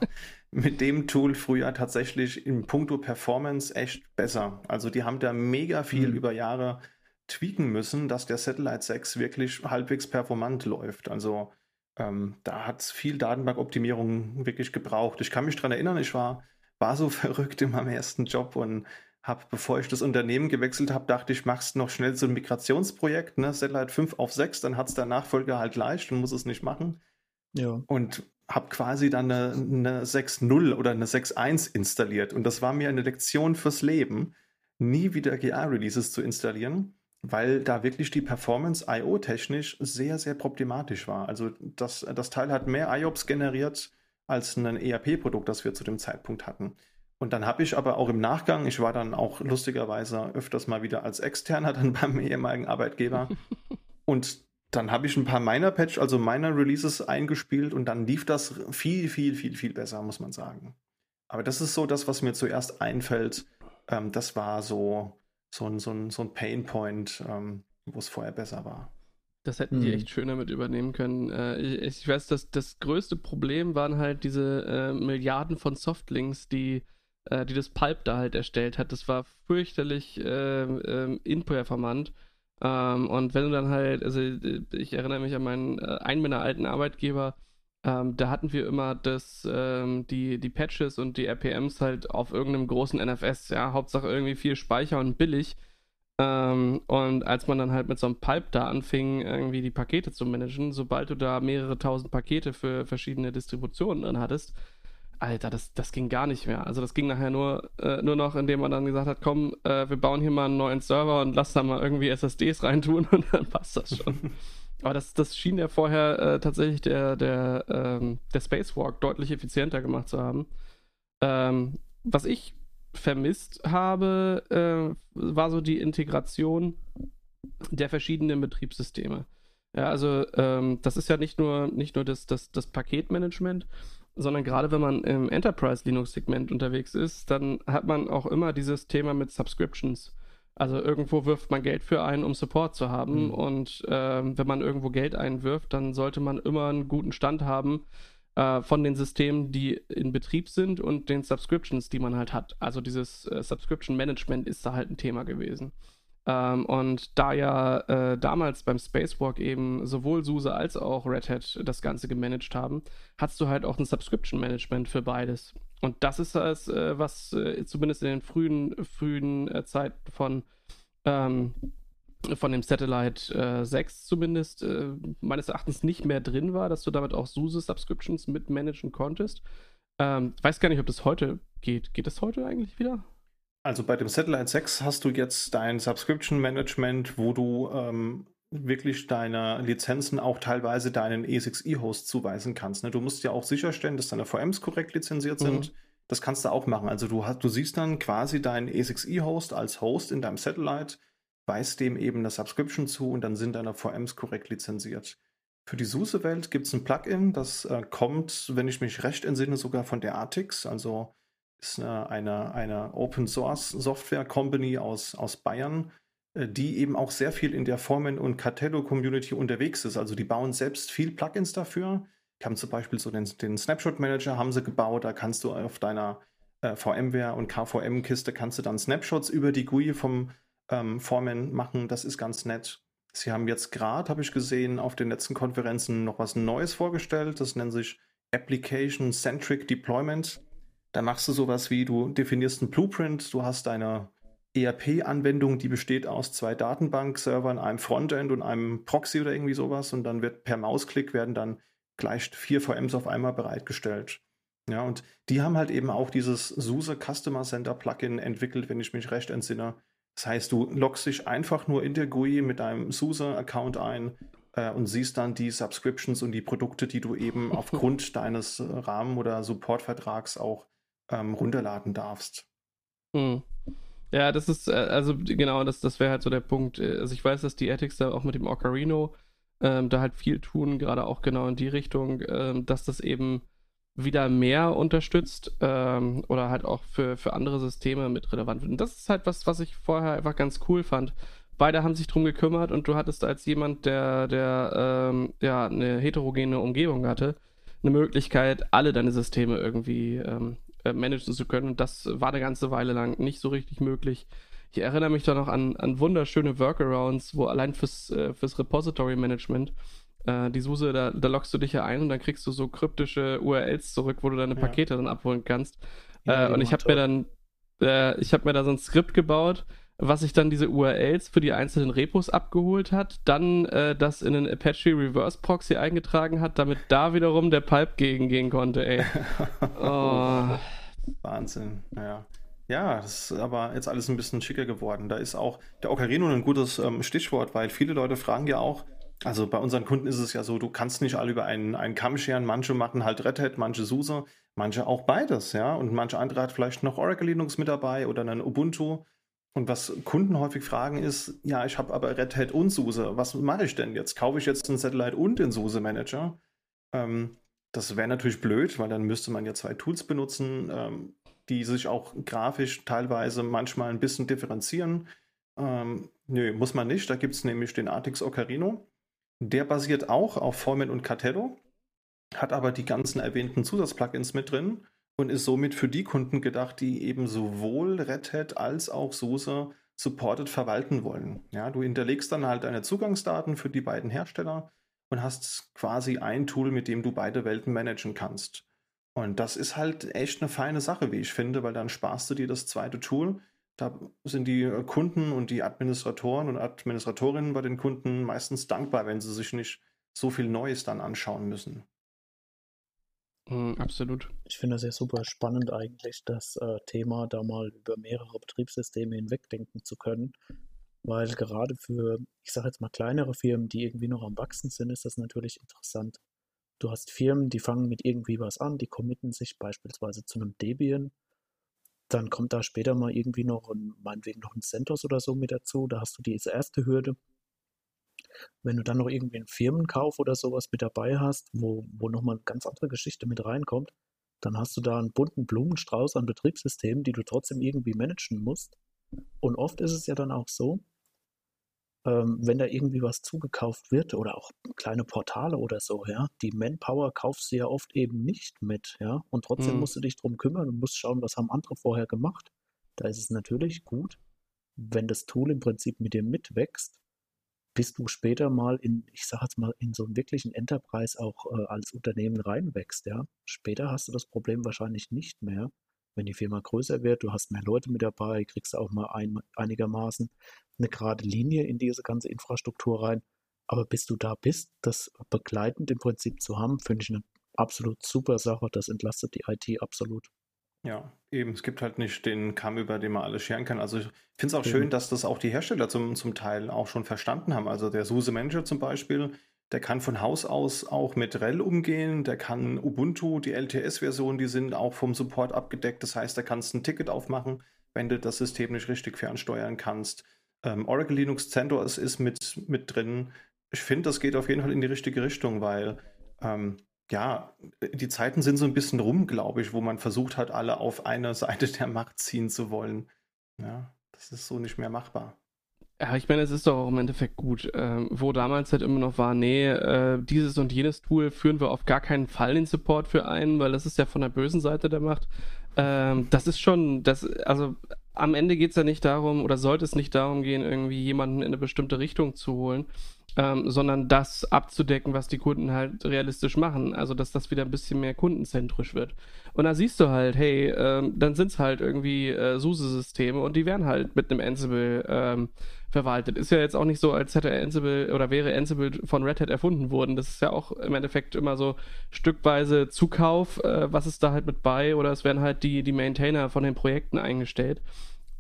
mit dem Tool früher tatsächlich in puncto Performance echt besser. Also die haben da mega viel mhm. über Jahre tweaken müssen, dass der Satellite 6 wirklich halbwegs performant läuft. Also ähm, da hat es viel Datenbankoptimierung wirklich gebraucht. Ich kann mich daran erinnern, ich war, war so verrückt in meinem ersten Job und habe, bevor ich das Unternehmen gewechselt habe, dachte ich, machst noch schnell so ein Migrationsprojekt, ne? Satellite 5 auf 6, dann hat es der Nachfolger halt leicht und muss es nicht machen. Ja. Und habe quasi dann eine, eine 6.0 oder eine 6.1 installiert. Und das war mir eine Lektion fürs Leben, nie wieder GA-Releases zu installieren weil da wirklich die Performance IO-technisch sehr, sehr problematisch war. Also das, das Teil hat mehr IOPS generiert als ein ERP-Produkt, das wir zu dem Zeitpunkt hatten. Und dann habe ich aber auch im Nachgang, ich war dann auch lustigerweise öfters mal wieder als Externer dann beim ehemaligen Arbeitgeber. und dann habe ich ein paar Minor-Patch, also Minor-Releases eingespielt und dann lief das viel, viel, viel, viel besser, muss man sagen. Aber das ist so das, was mir zuerst einfällt. Ähm, das war so so ein, so ein, so ein Painpoint, ähm, wo es vorher besser war. Das hätten die hm. echt schöner mit übernehmen können. Äh, ich, ich, weiß, dass das größte Problem waren halt diese äh, Milliarden von Softlinks, die, äh, die das Pulp da halt erstellt hat. Das war fürchterlich ähm, ähm, inperformant. Ähm, und wenn du dann halt, also ich erinnere mich an meinen äh, einen meiner alten Arbeitgeber, ähm, da hatten wir immer das, ähm, die, die Patches und die RPMs halt auf irgendeinem großen NFS, ja, Hauptsache irgendwie viel Speicher und billig. Ähm, und als man dann halt mit so einem Pipe da anfing, irgendwie die Pakete zu managen, sobald du da mehrere tausend Pakete für verschiedene Distributionen drin hattest, Alter, das, das ging gar nicht mehr. Also das ging nachher nur, äh, nur noch, indem man dann gesagt hat, komm, äh, wir bauen hier mal einen neuen Server und lass da mal irgendwie SSDs reintun und dann passt das schon. Aber das, das schien ja vorher äh, tatsächlich der, der, ähm, der Spacewalk deutlich effizienter gemacht zu haben. Ähm, was ich vermisst habe, äh, war so die Integration der verschiedenen Betriebssysteme. Ja, also ähm, das ist ja nicht nur, nicht nur das, das, das Paketmanagement, sondern gerade wenn man im Enterprise Linux-Segment unterwegs ist, dann hat man auch immer dieses Thema mit Subscriptions. Also irgendwo wirft man Geld für ein, um Support zu haben. Mhm. Und ähm, wenn man irgendwo Geld einwirft, dann sollte man immer einen guten Stand haben äh, von den Systemen, die in Betrieb sind und den Subscriptions, die man halt hat. Also dieses äh, Subscription Management ist da halt ein Thema gewesen. Ähm, und da ja äh, damals beim Spacewalk eben sowohl SUSE als auch Red Hat das Ganze gemanagt haben, hast du halt auch ein Subscription Management für beides. Und das ist das, äh, was äh, zumindest in den frühen, frühen äh, Zeiten von ähm, von dem Satellite äh, 6 zumindest äh, meines Erachtens nicht mehr drin war, dass du damit auch SUSE-Subscriptions mitmanagen konntest. Ähm, weiß gar nicht, ob das heute geht. Geht das heute eigentlich wieder? Also bei dem Satellite 6 hast du jetzt dein Subscription Management, wo du ähm, wirklich deine Lizenzen auch teilweise deinen E6E-Host zuweisen kannst. Ne? Du musst ja auch sicherstellen, dass deine VMs korrekt lizenziert mhm. sind. Das kannst du auch machen. Also du, hast, du siehst dann quasi deinen E6E-Host als Host in deinem Satellite, weist dem eben eine Subscription zu und dann sind deine VMs korrekt lizenziert. Für die SUSE-Welt gibt es ein Plugin, das äh, kommt, wenn ich mich recht entsinne, sogar von der Artix. Also ist eine, eine, eine Open Source Software Company aus, aus Bayern, äh, die eben auch sehr viel in der Formen- und Cartello-Community unterwegs ist. Also die bauen selbst viel Plugins dafür. Die haben zum Beispiel so den, den Snapshot Manager haben sie gebaut, da kannst du auf deiner äh, VMware und KVM-Kiste kannst du dann Snapshots über die GUI vom ähm, Formen machen. Das ist ganz nett. Sie haben jetzt gerade, habe ich gesehen, auf den letzten Konferenzen noch was Neues vorgestellt. Das nennt sich Application Centric Deployment. Da machst du sowas wie, du definierst einen Blueprint, du hast deine ERP-Anwendung, die besteht aus zwei Datenbank-Servern, einem Frontend und einem Proxy oder irgendwie sowas und dann wird per Mausklick werden dann gleich vier VMs auf einmal bereitgestellt. Ja, und die haben halt eben auch dieses SUSE Customer Center Plugin entwickelt, wenn ich mich recht entsinne. Das heißt, du loggst dich einfach nur in der GUI mit deinem SUSE-Account ein äh, und siehst dann die Subscriptions und die Produkte, die du eben aufgrund deines Rahmen- oder Supportvertrags auch ähm, runterladen darfst. Hm. Ja, das ist, äh, also genau, das, das wäre halt so der Punkt. Äh, also ich weiß, dass die Ethics da auch mit dem Ocarino ähm, da halt viel tun, gerade auch genau in die Richtung, ähm, dass das eben wieder mehr unterstützt ähm, oder halt auch für, für andere Systeme mit relevant wird. Und das ist halt was, was ich vorher einfach ganz cool fand. Beide haben sich drum gekümmert und du hattest als jemand, der, der ähm, ja eine heterogene Umgebung hatte, eine Möglichkeit, alle deine Systeme irgendwie ähm, äh, managen zu können. Und das war eine ganze Weile lang nicht so richtig möglich. Ich erinnere mich da noch an, an wunderschöne Workarounds, wo allein fürs, äh, fürs Repository Management äh, die SUSE, da, da loggst du dich ja ein und dann kriegst du so kryptische URLs zurück, wo du deine Pakete ja. dann abholen kannst. Ja, äh, und ich habe mir dann, äh, ich habe mir da so ein Skript gebaut, was sich dann diese URLs für die einzelnen Repos abgeholt hat, dann äh, das in den Apache Reverse Proxy eingetragen hat, damit da wiederum der Pipe gegen gehen konnte, ey. oh. Wahnsinn, ja. Ja, das ist aber jetzt alles ein bisschen schicker geworden. Da ist auch der Ocarino ein gutes ähm, Stichwort, weil viele Leute fragen ja auch, also bei unseren Kunden ist es ja so, du kannst nicht alle über einen, einen Kamm scheren. Manche machen halt Red Hat, manche SUSE, manche auch beides, ja. Und manche andere hat vielleicht noch Oracle Linux mit dabei oder einen Ubuntu. Und was Kunden häufig fragen ist, ja, ich habe aber Red Hat und SUSE. Was mache ich denn jetzt? Kaufe ich jetzt einen Satellite und den SUSE Manager? Ähm, das wäre natürlich blöd, weil dann müsste man ja zwei Tools benutzen, ähm, die sich auch grafisch teilweise manchmal ein bisschen differenzieren. Ähm, nö, muss man nicht. Da gibt es nämlich den Artix Ocarino. Der basiert auch auf Formen und Cartello, hat aber die ganzen erwähnten Zusatzplugins mit drin und ist somit für die Kunden gedacht, die eben sowohl Red Hat als auch SUSE supported verwalten wollen. Ja, du hinterlegst dann halt deine Zugangsdaten für die beiden Hersteller und hast quasi ein Tool, mit dem du beide Welten managen kannst. Und das ist halt echt eine feine Sache, wie ich finde, weil dann sparst du dir das zweite Tool, da sind die äh, Kunden und die Administratoren und Administratorinnen bei den Kunden meistens dankbar, wenn sie sich nicht so viel Neues dann anschauen müssen. Mm, absolut. Ich finde das ja super spannend eigentlich, das äh, Thema da mal über mehrere Betriebssysteme hinwegdenken zu können, weil gerade für, ich sage jetzt mal kleinere Firmen, die irgendwie noch am Wachsen sind, ist das natürlich interessant. Du hast Firmen, die fangen mit irgendwie was an, die committen sich beispielsweise zu einem Debian dann kommt da später mal irgendwie noch ein, meinetwegen noch ein CentOS oder so mit dazu. Da hast du diese erste Hürde. Wenn du dann noch irgendwie einen Firmenkauf oder sowas mit dabei hast, wo, wo nochmal eine ganz andere Geschichte mit reinkommt, dann hast du da einen bunten Blumenstrauß an Betriebssystemen, die du trotzdem irgendwie managen musst. Und oft ist es ja dann auch so, ähm, wenn da irgendwie was zugekauft wird oder auch kleine Portale oder so, ja, die Manpower kaufst du ja oft eben nicht mit, ja, und trotzdem mhm. musst du dich drum kümmern und musst schauen, was haben andere vorher gemacht. Da ist es natürlich gut, wenn das Tool im Prinzip mit dir mitwächst, bis du später mal in, ich sag jetzt mal, in so einen wirklichen Enterprise auch äh, als Unternehmen reinwächst, ja. Später hast du das Problem wahrscheinlich nicht mehr, Wenn die Firma größer wird, du hast mehr Leute mit dabei, kriegst du auch mal ein, einigermaßen eine gerade Linie in diese ganze Infrastruktur rein. Aber bis du da bist, das begleitend im Prinzip zu haben, finde ich eine absolut super Sache. Das entlastet die IT absolut. Ja, eben. Es gibt halt nicht den Kamm, über den man alles scheren kann. Also ich finde es auch schön, dass das auch die Hersteller zum, zum Teil auch schon verstanden haben. Also der SUSE Manager zum Beispiel, der kann von Haus aus auch mit RHEL umgehen, der kann Ubuntu, die LTS-Version, die sind auch vom Support abgedeckt. Das heißt, da kannst du ein Ticket aufmachen, wenn du das System nicht richtig fernsteuern kannst. Ähm, Oracle Linux CentOS ist mit, mit drin. Ich finde, das geht auf jeden Fall in die richtige Richtung, weil ähm, ja, die Zeiten sind so ein bisschen rum, glaube ich, wo man versucht hat, alle auf eine Seite der Macht ziehen zu wollen. Ja, das ist so nicht mehr machbar. Ja, ich meine, es ist doch auch im Endeffekt gut. Ähm, wo damals halt immer noch war, nee, äh, dieses und jenes Tool führen wir auf gar keinen Fall den Support für ein, weil das ist ja von der bösen Seite der Macht. Ähm, das ist schon, das, also am Ende geht es ja nicht darum, oder sollte es nicht darum gehen, irgendwie jemanden in eine bestimmte Richtung zu holen, ähm, sondern das abzudecken, was die Kunden halt realistisch machen. Also, dass das wieder ein bisschen mehr kundenzentrisch wird. Und da siehst du halt, hey, ähm, dann sind es halt irgendwie äh, SUSE-Systeme und die werden halt mit einem Ansible ähm, verwaltet. Ist ja jetzt auch nicht so, als hätte Ansible oder wäre Ansible von Red Hat erfunden worden. Das ist ja auch im Endeffekt immer so stückweise Zukauf, äh, was ist da halt mit bei oder es werden halt die, die Maintainer von den Projekten eingestellt.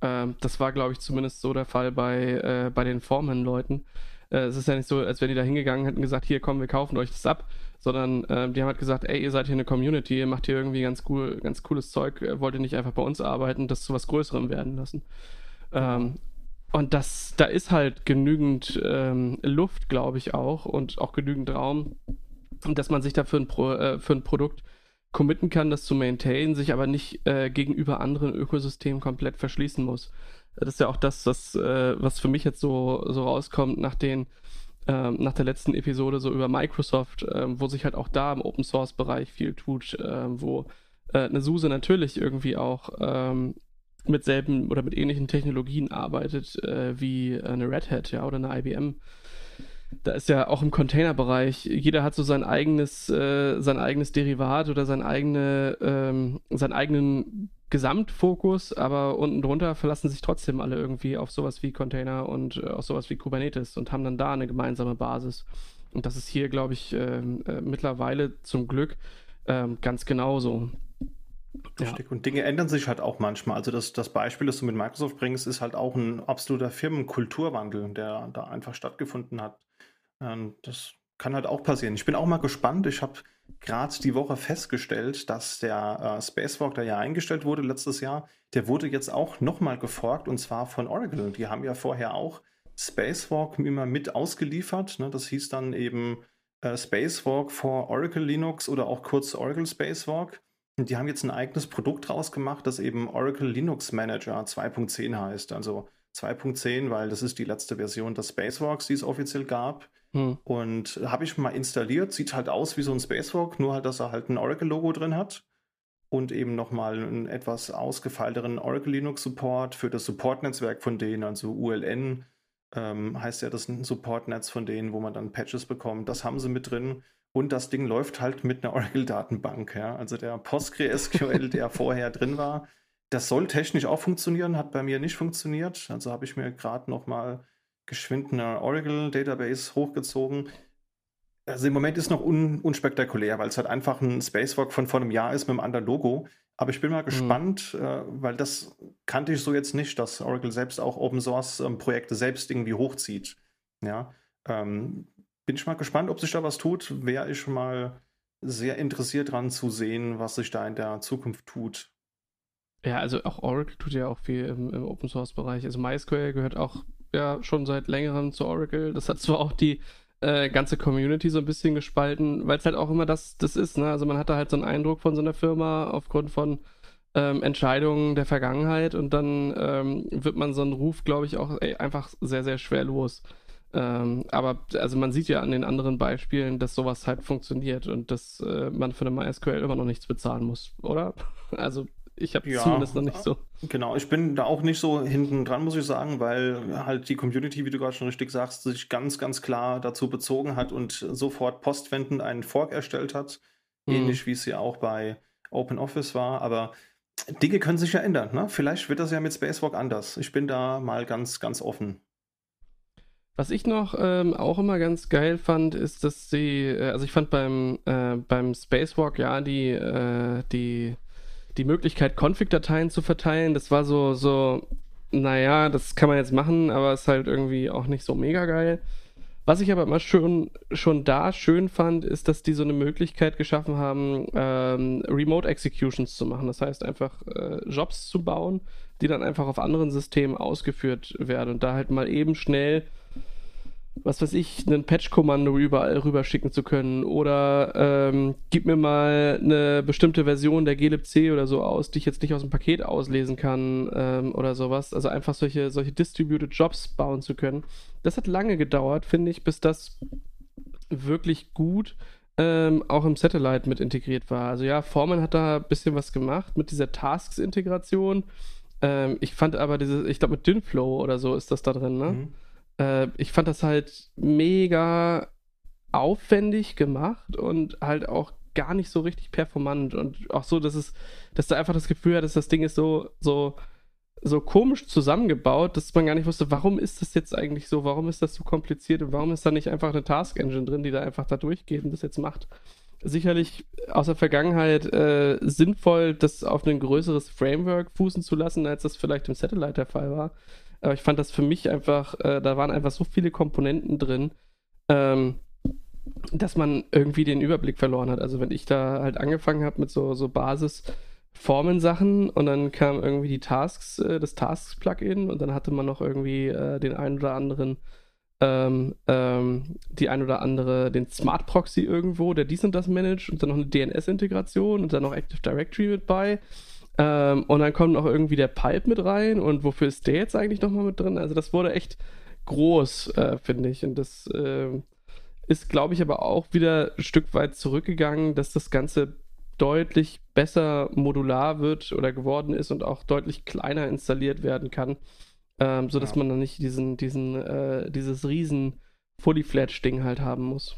Ähm, das war, glaube ich, zumindest so der Fall bei, äh, bei den Foreman-Leuten. Äh, es ist ja nicht so, als wenn die da hingegangen hätten und gesagt, hier komm, wir kaufen euch das ab, sondern äh, die haben halt gesagt, ey, ihr seid hier eine Community, ihr macht hier irgendwie ganz cool, ganz cooles Zeug, äh, wollt ihr nicht einfach bei uns arbeiten, das zu was Größerem werden lassen. Ähm, und das, da ist halt genügend ähm, Luft, glaube ich auch, und auch genügend Raum, dass man sich da für ein, Pro, äh, für ein Produkt committen kann, das zu maintainen, sich aber nicht äh, gegenüber anderen Ökosystemen komplett verschließen muss. Das ist ja auch das, was, äh, was für mich jetzt so, so rauskommt nach den ähm, nach der letzten Episode so über Microsoft, ähm, wo sich halt auch da im Open Source Bereich viel tut, äh, wo äh, eine SUSE natürlich irgendwie auch ähm, mit selben oder mit ähnlichen Technologien arbeitet äh, wie eine Red Hat, ja, oder eine IBM. Da ist ja auch im Containerbereich, jeder hat so sein eigenes, äh, sein eigenes Derivat oder sein eigene, ähm, seinen eigenen Gesamtfokus, aber unten drunter verlassen sich trotzdem alle irgendwie auf sowas wie Container und äh, auf sowas wie Kubernetes und haben dann da eine gemeinsame Basis. Und das ist hier, glaube ich, ähm, äh, mittlerweile zum Glück ähm, ganz genauso. Ja. Und Dinge ändern sich halt auch manchmal. Also das, das Beispiel, das du mit Microsoft bringst, ist halt auch ein absoluter Firmenkulturwandel, der da einfach stattgefunden hat. Und das kann halt auch passieren. Ich bin auch mal gespannt. Ich habe gerade die Woche festgestellt, dass der äh, Spacewalk, der ja eingestellt wurde letztes Jahr, der wurde jetzt auch nochmal geforkt und zwar von Oracle. Die haben ja vorher auch Spacewalk immer mit ausgeliefert. Ne? Das hieß dann eben äh, Spacewalk for Oracle Linux oder auch kurz Oracle Spacewalk. Und die haben jetzt ein eigenes Produkt rausgemacht, das eben Oracle Linux Manager 2.10 heißt. Also 2.10, weil das ist die letzte Version des Spacewalks, die es offiziell gab. Hm. Und habe ich mal installiert, sieht halt aus wie so ein Spacewalk, nur halt, dass er halt ein Oracle-Logo drin hat und eben nochmal einen etwas ausgefeilteren Oracle Linux Support für das Support-Netzwerk von denen, also ULN ähm, heißt ja das ein Support-Netz von denen, wo man dann Patches bekommt. Das haben sie mit drin. Und das Ding läuft halt mit einer Oracle-Datenbank. Ja? Also der PostgreSQL, der vorher drin war, das soll technisch auch funktionieren, hat bei mir nicht funktioniert. Also habe ich mir gerade nochmal geschwind eine Oracle Database hochgezogen. Also im Moment ist noch un unspektakulär, weil es halt einfach ein Spacewalk von vor einem Jahr ist mit einem anderen Logo. Aber ich bin mal mhm. gespannt, mhm. äh, weil das kannte ich so jetzt nicht, dass Oracle selbst auch Open Source ähm, Projekte selbst irgendwie hochzieht. Ja, ähm, bin ich mal gespannt, ob sich da was tut. Wäre ich mal sehr interessiert dran zu sehen, was sich da in der Zukunft tut. Ja, also auch Oracle tut ja auch viel im, im Open Source Bereich. Also MySQL gehört auch ja schon seit längerem zu Oracle. Das hat zwar auch die äh, ganze Community so ein bisschen gespalten, weil es halt auch immer das, das ist. Ne? Also man hatte halt so einen Eindruck von so einer Firma aufgrund von ähm, Entscheidungen der Vergangenheit und dann ähm, wird man so einen Ruf, glaube ich, auch ey, einfach sehr, sehr schwer los. Ähm, aber also man sieht ja an den anderen Beispielen, dass sowas halt funktioniert und dass äh, man für eine MySQL immer noch nichts bezahlen muss, oder? Also ich habe ja, zumindest noch nicht so. Genau, ich bin da auch nicht so hinten dran, muss ich sagen, weil halt die Community, wie du gerade schon richtig sagst, sich ganz, ganz klar dazu bezogen hat und sofort postwendend einen Fork erstellt hat. Mhm. Ähnlich wie es ja auch bei OpenOffice war. Aber Dinge können sich ja ändern. Ne? Vielleicht wird das ja mit Spacewalk anders. Ich bin da mal ganz, ganz offen. Was ich noch ähm, auch immer ganz geil fand, ist, dass sie, äh, also ich fand beim, äh, beim Spacewalk ja die, äh, die, die Möglichkeit, Config-Dateien zu verteilen, das war so, so, naja, das kann man jetzt machen, aber ist halt irgendwie auch nicht so mega geil. Was ich aber immer schon, schon da schön fand, ist, dass die so eine Möglichkeit geschaffen haben, ähm, Remote Executions zu machen. Das heißt einfach äh, Jobs zu bauen, die dann einfach auf anderen Systemen ausgeführt werden und da halt mal eben schnell was weiß ich, ein Patch-Kommando überall rüberschicken zu können oder ähm, gib mir mal eine bestimmte Version der glibc oder so aus, die ich jetzt nicht aus dem Paket auslesen kann ähm, oder sowas. Also einfach solche, solche Distributed Jobs bauen zu können. Das hat lange gedauert, finde ich, bis das wirklich gut ähm, auch im Satellite mit integriert war. Also ja, Foreman hat da ein bisschen was gemacht mit dieser Tasks-Integration. Ähm, ich fand aber diese, ich glaube mit Dynflow oder so ist das da drin, ne? Mhm äh, ich fand das halt mega aufwendig gemacht und halt auch gar nicht so richtig performant und auch so, dass es, dass du einfach das Gefühl hattest, das Ding ist so, so, so komisch zusammengebaut, dass man gar nicht wusste, warum ist das jetzt eigentlich so, warum ist das so kompliziert und warum ist da nicht einfach eine Task Engine drin, die da einfach da durchgeht und das jetzt macht. Sicherlich aus der Vergangenheit äh, sinnvoll, das auf ein größeres Framework fußen zu lassen, als das vielleicht im Satellite der Fall war. Aber ich fand das für mich einfach, äh, da waren einfach so viele Komponenten drin, ähm, dass man irgendwie den Überblick verloren hat. Also wenn ich da halt angefangen habe mit so, so Basis- Formen-Sachen und dann kam irgendwie die Tasks, äh, das Tasks-Plugin und dann hatte man noch irgendwie äh, den ein oder anderen, ähm, ähm, die ein oder andere, den Smart Proxy irgendwo, der dies und das managt und dann noch eine DNS-Integration und dann noch Active Directory mit bei. Ähm, und dann kommt noch irgendwie der Pipe mit rein und wofür ist der jetzt eigentlich nochmal mit drin? Also das wurde echt groß, äh, finde ich. Und das äh, ist, glaube ich, aber auch wieder ein Stück weit zurückgegangen, dass das Ganze deutlich besser modular wird oder geworden ist und auch deutlich kleiner installiert werden kann, ähm, sodass ja. man dann nicht diesen, diesen, äh, dieses riesen Fully-Fledged-Ding halt haben muss.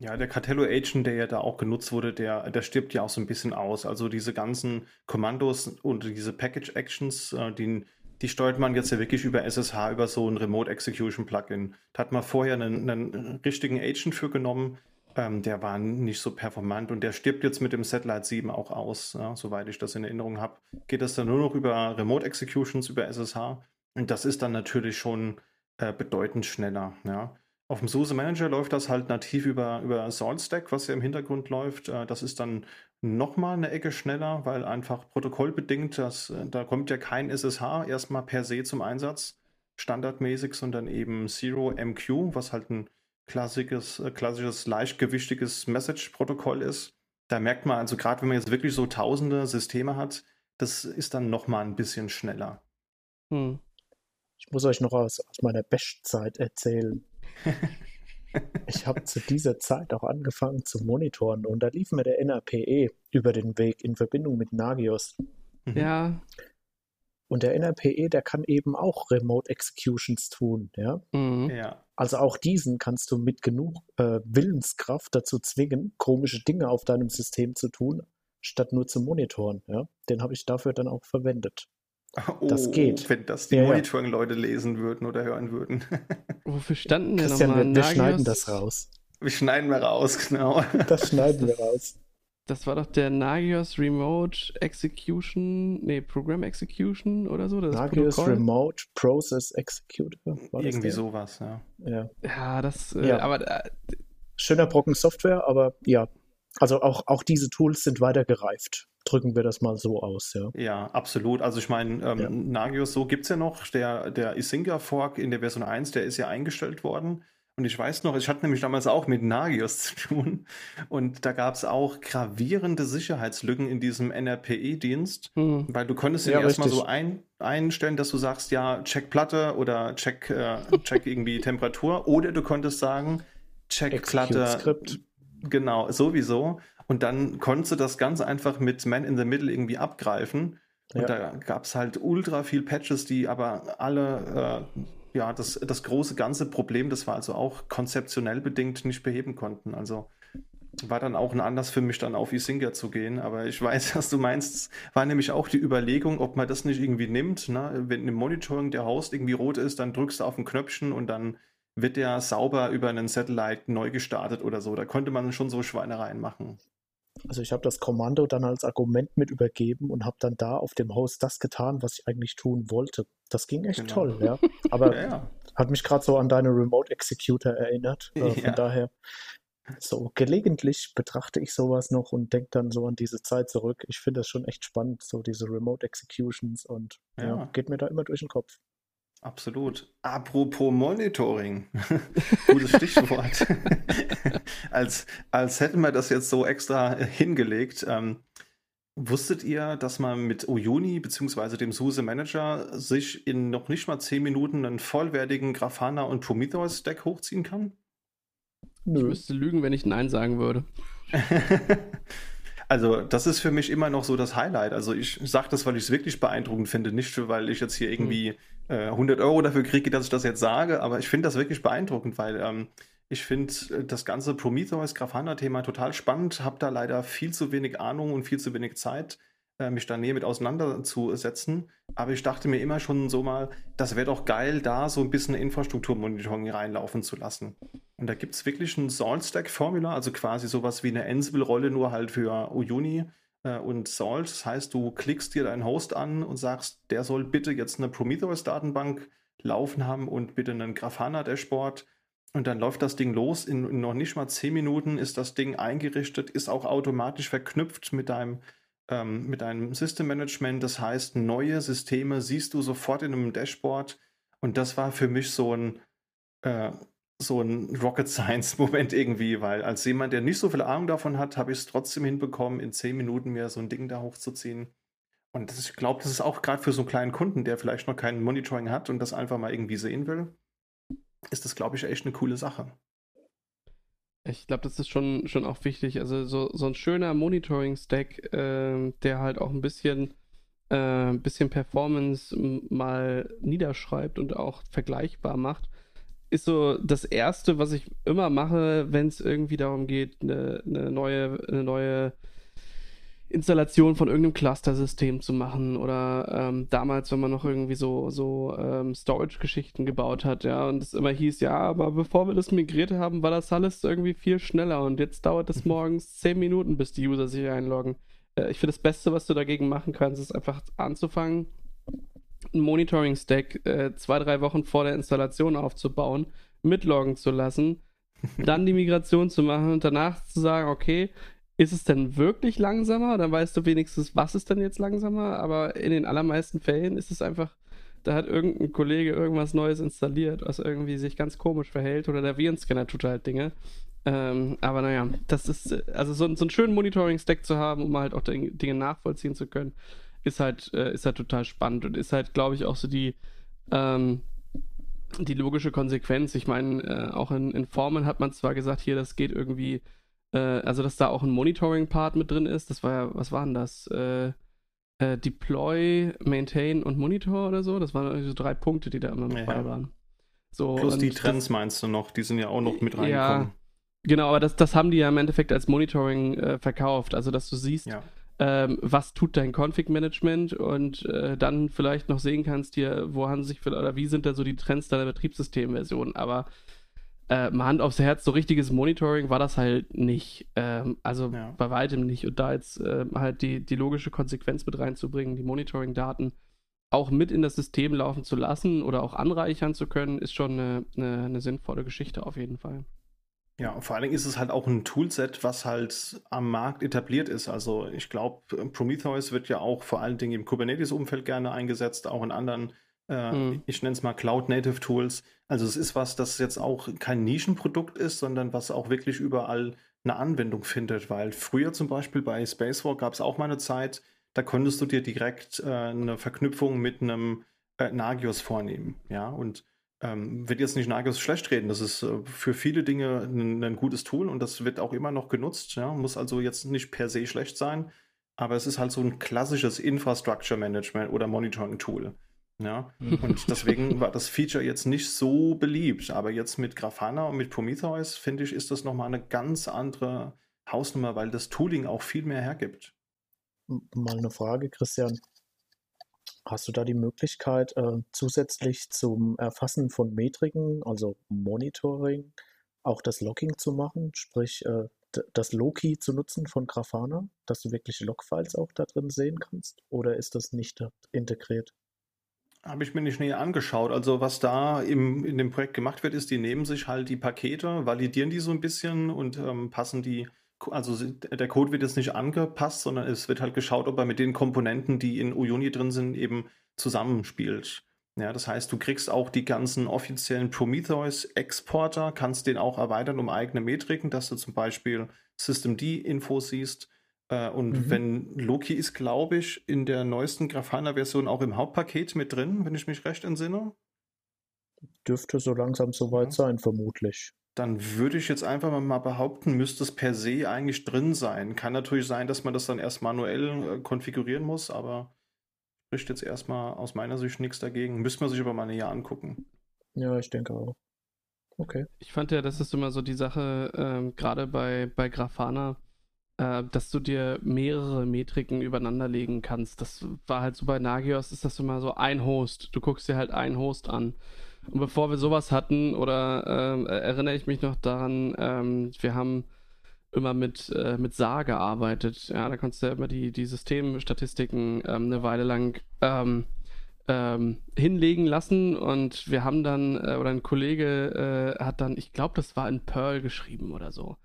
Ja, der Cartello Agent, der ja da auch genutzt wurde, der, der stirbt ja auch so ein bisschen aus. Also diese ganzen Kommandos und diese Package Actions, äh, die, die steuert man jetzt ja wirklich über SSH, über so ein Remote Execution Plugin. Da hat man vorher einen, einen richtigen Agent für genommen. Ähm, der war nicht so performant und der stirbt jetzt mit dem Satellite 7 auch aus, ja, soweit ich das in Erinnerung habe. Geht das dann nur noch über Remote Executions, über SSH. Und das ist dann natürlich schon äh, bedeutend schneller. Ja. Auf dem SUSE Manager läuft das halt nativ über, über SaltStack, was ja im Hintergrund läuft. Äh, das ist dann nochmal eine Ecke schneller, weil einfach protokollbedingt, das, äh, da kommt ja kein SSH erstmal per se zum Einsatz, standardmäßig, sondern eben Zero MQ, was halt ein klassisches, äh, klassisches leichtgewichtiges Message-Protokoll ist. Da merkt man also gerade, wenn man jetzt wirklich so tausende Systeme hat, das ist dann nochmal ein bisschen schneller. Hm. Ich muss euch noch aus, aus meiner Bash-Zeit erzählen. ich habe zu dieser Zeit auch angefangen zu monitoren und da lief mir der NRPE über den Weg in Verbindung mit Nagios. Mhm. Ja. Und der NRPE, der kann eben auch Remote Executions tun, ja. Mhm. ja. Also auch diesen kannst du mit genug äh, Willenskraft dazu zwingen, komische Dinge auf deinem System zu tun, statt nur zu monitoren, ja. Den habe ich dafür dann auch verwendet. Oh, das geht. Wenn das die ja, Monitoring-Leute lesen würden oder hören würden. Wofür standen wir Christian, wir, wir schneiden das raus. Wir schneiden wir raus, genau. Das schneiden wir raus. Das war doch der Nagios Remote Execution, nee, Program Execution oder so. Das Nagios Remote Process Executor. Irgendwie sowas, ja. Ja, ja das, äh, ja. aber. Äh, Schöner Brocken Software, aber ja. Also auch, auch diese Tools sind weiter gereift drücken wir das mal so aus, ja. Ja, absolut. Also ich meine, ähm, ja. Nagios so gibt es ja noch. Der, der Isinga-Fork in der Version 1, der ist ja eingestellt worden. Und ich weiß noch, ich hatte nämlich damals auch mit Nagios zu tun. Und da gab es auch gravierende Sicherheitslücken in diesem NRPE-Dienst, hm. weil du konntest ja, erstmal so ein, einstellen, dass du sagst, ja, check Platte oder check, äh, check irgendwie Temperatur. Oder du konntest sagen, check Platte. Genau, sowieso. Und dann konntest du das ganz einfach mit Man in the Middle irgendwie abgreifen. Und ja. da gab es halt ultra viel Patches, die aber alle, äh, ja, das, das große ganze Problem, das war also auch konzeptionell bedingt nicht beheben konnten. Also war dann auch ein Anlass für mich, dann auf Isinga zu gehen. Aber ich weiß, was du meinst. War nämlich auch die Überlegung, ob man das nicht irgendwie nimmt. Ne? Wenn im Monitoring der Host irgendwie rot ist, dann drückst du auf ein Knöpfchen und dann wird der sauber über einen Satellite neu gestartet oder so. Da konnte man schon so Schweinereien machen. Also ich habe das Kommando dann als Argument mit übergeben und habe dann da auf dem Host das getan, was ich eigentlich tun wollte. Das ging echt genau. toll, ja. Aber ja, ja. hat mich gerade so an deine Remote Executor erinnert. Äh, von ja. daher, so gelegentlich betrachte ich sowas noch und denke dann so an diese Zeit zurück. Ich finde das schon echt spannend, so diese Remote Executions und ja. geht mir da immer durch den Kopf. Absolut. Apropos Monitoring. Gutes Stichwort. als, als hätten wir das jetzt so extra hingelegt. Ähm, wusstet ihr, dass man mit Uyuni bzw. dem SUSE Manager sich in noch nicht mal 10 Minuten einen vollwertigen Grafana und Prometheus Stack hochziehen kann? Nö. Ich müsste lügen, wenn ich Nein sagen würde. Also, das ist für mich immer noch so das Highlight. Also, ich sage das, weil ich es wirklich beeindruckend finde, nicht weil ich jetzt hier irgendwie hm. Äh, 100 Euro dafür kriege, dass ich das jetzt sage, aber ich finde das wirklich beeindruckend, weil ähm, ich finde äh, das ganze Prometheus-Grafana-Thema total spannend, habe da leider viel zu wenig Ahnung und viel zu wenig Zeit äh, mich da näher mit auseinanderzusetzen. Aber ich dachte mir immer schon so mal, das wäre doch geil, da so ein bisschen Infrastrukturmonitoring reinlaufen zu lassen. Und da gibt es wirklich ein Salt-Stack-Formula, also quasi sowas wie eine Ansible-Rolle, nur halt für Uyuni äh, und Salt. Das heißt, du klickst dir deinen Host an und sagst, der soll bitte jetzt eine Prometheus-Datenbank laufen haben und bitte einen Grafana-Dashboard. Und dann läuft das Ding los. In, noch nicht mal 10 Minuten ist das Ding eingerichtet, ist auch automatisch verknüpft mit deinem ähm, mit einem System Management. Das heißt, neue Systeme siehst du sofort in einem Dashboard. Und das war für mich so ein, äh, so ein Rocket Science Moment irgendwie, weil als jemand, der nicht so viel Ahnung davon hat, habe ich es trotzdem hinbekommen, in zehn Minuten mir so ein Ding da hochzuziehen. Und das, ich glaube, das ist auch gerade für so einen kleinen Kunden, der vielleicht noch kein Monitoring hat und das einfach mal irgendwie sehen will, ist das, glaube ich, echt eine coole Sache. Ich glaube, das ist schon, schon auch wichtig. Also so, so ein schöner Monitoring-Stack, äh, der halt auch ein bisschen, äh, bisschen Performance mal niederschreibt und auch vergleichbar macht, ist so das Erste, was ich immer mache, wenn es irgendwie darum geht, eine, eine neue, eine neue Installation von irgendeinem Cluster-System zu machen oder ähm, damals, wenn man noch irgendwie so, so ähm, Storage-Geschichten gebaut hat, ja, und es immer hieß, ja, aber bevor wir das migriert haben, war das alles irgendwie viel schneller und jetzt dauert es mhm. morgens zehn Minuten, bis die User sich einloggen. Äh, ich finde, das Beste, was du dagegen machen kannst, ist einfach anzufangen, ein Monitoring-Stack äh, zwei, drei Wochen vor der Installation aufzubauen, mitloggen zu lassen, dann die Migration zu machen und danach zu sagen, okay, ist es denn wirklich langsamer? Dann weißt du wenigstens, was ist denn jetzt langsamer. Aber in den allermeisten Fällen ist es einfach, da hat irgendein Kollege irgendwas Neues installiert, was irgendwie sich ganz komisch verhält oder der Virenscanner tut halt Dinge. Ähm, aber naja, das ist, also so, so einen schönen Monitoring-Stack zu haben, um halt auch Dinge nachvollziehen zu können, ist halt, äh, ist halt total spannend und ist halt, glaube ich, auch so die, ähm, die logische Konsequenz. Ich meine, äh, auch in, in Formen hat man zwar gesagt, hier, das geht irgendwie äh, also dass da auch ein Monitoring-Part mit drin ist. Das war ja, was waren das? Äh, äh, Deploy, Maintain und Monitor oder so. Das waren so drei Punkte, die da immer mit ja. bei waren. So, Plus die Trends das, meinst du noch, die sind ja auch noch mit reingekommen. Ja, genau, aber das, das haben die ja im Endeffekt als Monitoring äh, verkauft. Also dass du siehst, ja. Ähm, was tut dein Config-Management und äh, dann vielleicht noch sehen kannst, hier, wo haben sich oder wie sind da so die Trends deiner Betriebssystemversion. Aber äh, mal Hand aufs Herz, so richtiges Monitoring war das halt nicht. Ähm, also ja. bei weitem nicht. Und da jetzt äh, halt die, die logische Konsequenz mit reinzubringen, die Monitoring-Daten auch mit in das System laufen zu lassen oder auch anreichern zu können, ist schon eine, eine, eine sinnvolle Geschichte auf jeden Fall. Ja, und vor allen Dingen ist es halt auch ein Toolset, was halt am Markt etabliert ist. Also ich glaube, Prometheus wird ja auch vor allen Dingen im Kubernetes-Umfeld gerne eingesetzt, auch in anderen äh, mhm. Ich nenne es mal Cloud-Native Tools. Also es ist was, das jetzt auch kein Nischenprodukt ist, sondern was auch wirklich überall eine Anwendung findet. Weil früher zum Beispiel bei Spacewalk gab es auch mal eine Zeit, da konntest du dir direkt äh, eine Verknüpfung mit einem äh, Nagios vornehmen. Ja, und ähm, wird jetzt nicht Nagios schlecht reden. Das ist äh, für viele Dinge ein, ein, gutes Tool und das wird auch immer noch genutzt. Ja? Muss also jetzt nicht per se schlecht sein, aber es ist halt so ein klassisches Infrastructure Management oder Monitoring Tool. Ja, und deswegen war das Feature jetzt nicht so beliebt. Aber jetzt mit Grafana und mit Prometheus, finde ich, ist das nochmal eine ganz andere Hausnummer, weil das Tooling auch viel mehr hergibt. Mal eine Frage, Christian. Hast du da die Möglichkeit, äh, zusätzlich zum Erfassen von Metriken, also Monitoring, auch das Logging zu machen, sprich äh, das Loki zu nutzen von Grafana, dass du wirklich Logfiles auch da drin sehen kannst? Oder ist das nicht integriert? Habe ich mir nicht näher angeschaut. Also was da im, in dem Projekt gemacht wird, ist, die nehmen sich halt die Pakete, validieren die so ein bisschen und ähm, passen die, also der Code wird jetzt nicht angepasst, sondern es wird halt geschaut, ob er mit den Komponenten, die in Uyuni drin sind, eben zusammenspielt. Ja, das heißt, du kriegst auch die ganzen offiziellen Prometheus-Exporter, kannst den auch erweitern um eigene Metriken, dass du zum Beispiel Systemd-Infos siehst. Äh, und mhm. wenn Loki ist, glaube ich, in der neuesten Grafana-Version auch im Hauptpaket mit drin, wenn ich mich recht entsinne. Dürfte so langsam soweit ja. sein, vermutlich. Dann würde ich jetzt einfach mal behaupten, müsste es per se eigentlich drin sein. Kann natürlich sein, dass man das dann erst manuell äh, konfigurieren muss, aber spricht jetzt erstmal aus meiner Sicht nichts dagegen. Müsste man sich aber mal näher angucken. Ja, ich denke auch. Okay. Ich fand ja, das ist immer so die Sache, ähm, gerade bei, bei Grafana, äh, dass du dir mehrere Metriken übereinander legen kannst. Das war halt so bei Nagios, ist das immer so ein Host. Du guckst dir halt einen Host an. Und bevor wir sowas hatten, oder äh, erinnere ich mich noch daran, ähm, wir haben immer mit, äh, mit SAR gearbeitet. Ja, da konntest du ja immer die, die Systemstatistiken ähm, eine Weile lang ähm, ähm, hinlegen lassen und wir haben dann, äh, oder ein Kollege äh, hat dann, ich glaube, das war in Perl geschrieben oder so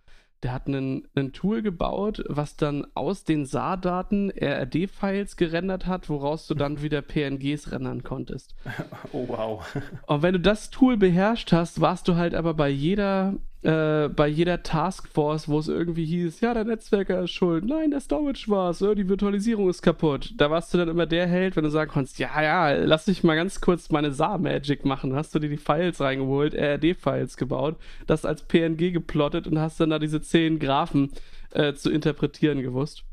der hat einen, ein Tool gebaut, was dann aus den SAR-Daten RRD-Files gerendert hat, woraus du dann wieder PNGs rendern konntest. Oh wow. Und wenn du das Tool beherrscht hast, warst du halt aber bei jeder äh, bei jeder Taskforce, wo es irgendwie hieß, ja, der Netzwerker ist schuld, nein, der Storage war es, die Virtualisierung ist kaputt. Da warst du dann immer der Held, wenn du sagen konntest, ja, ja, lass mich mal ganz kurz meine SAR-Magic machen. Hast du dir die Files reingeholt, RRD-Files gebaut, das als PNG geplottet und hast dann da diese zehn Graphen äh, zu interpretieren gewusst.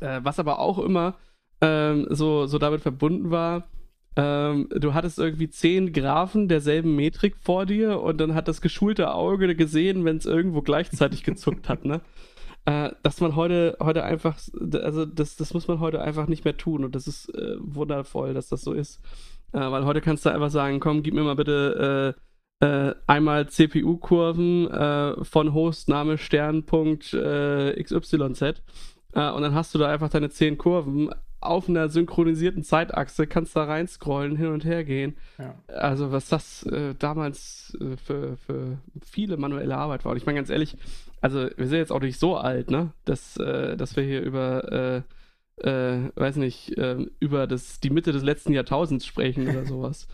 Äh, was aber auch immer ähm, so, so damit verbunden war, ähm, du hattest irgendwie zehn Graphen derselben Metrik vor dir und dann hat das geschulte Auge gesehen, wenn es irgendwo gleichzeitig gezuckt hat, ne? Äh, dass man heute, heute einfach, also das, das muss man heute einfach nicht mehr tun und das ist äh, wundervoll, dass das so ist. Äh, weil heute kannst du einfach sagen, komm, gib mir mal bitte äh, äh, einmal CPU-Kurven äh, von Hostname Sternpunkt XYZ und dann hast du da einfach deine zehn Kurven auf einer synchronisierten Zeitachse, kannst da rein scrollen, hin und her gehen. Ja. Also was das äh, damals äh, für, für viele manuelle Arbeit war. Und ich meine ganz ehrlich, also wir sind jetzt auch nicht so alt, ne? Dass, äh, dass wir hier über, äh, äh, weiß nicht, ähm, über das, die Mitte des letzten Jahrtausends sprechen oder sowas.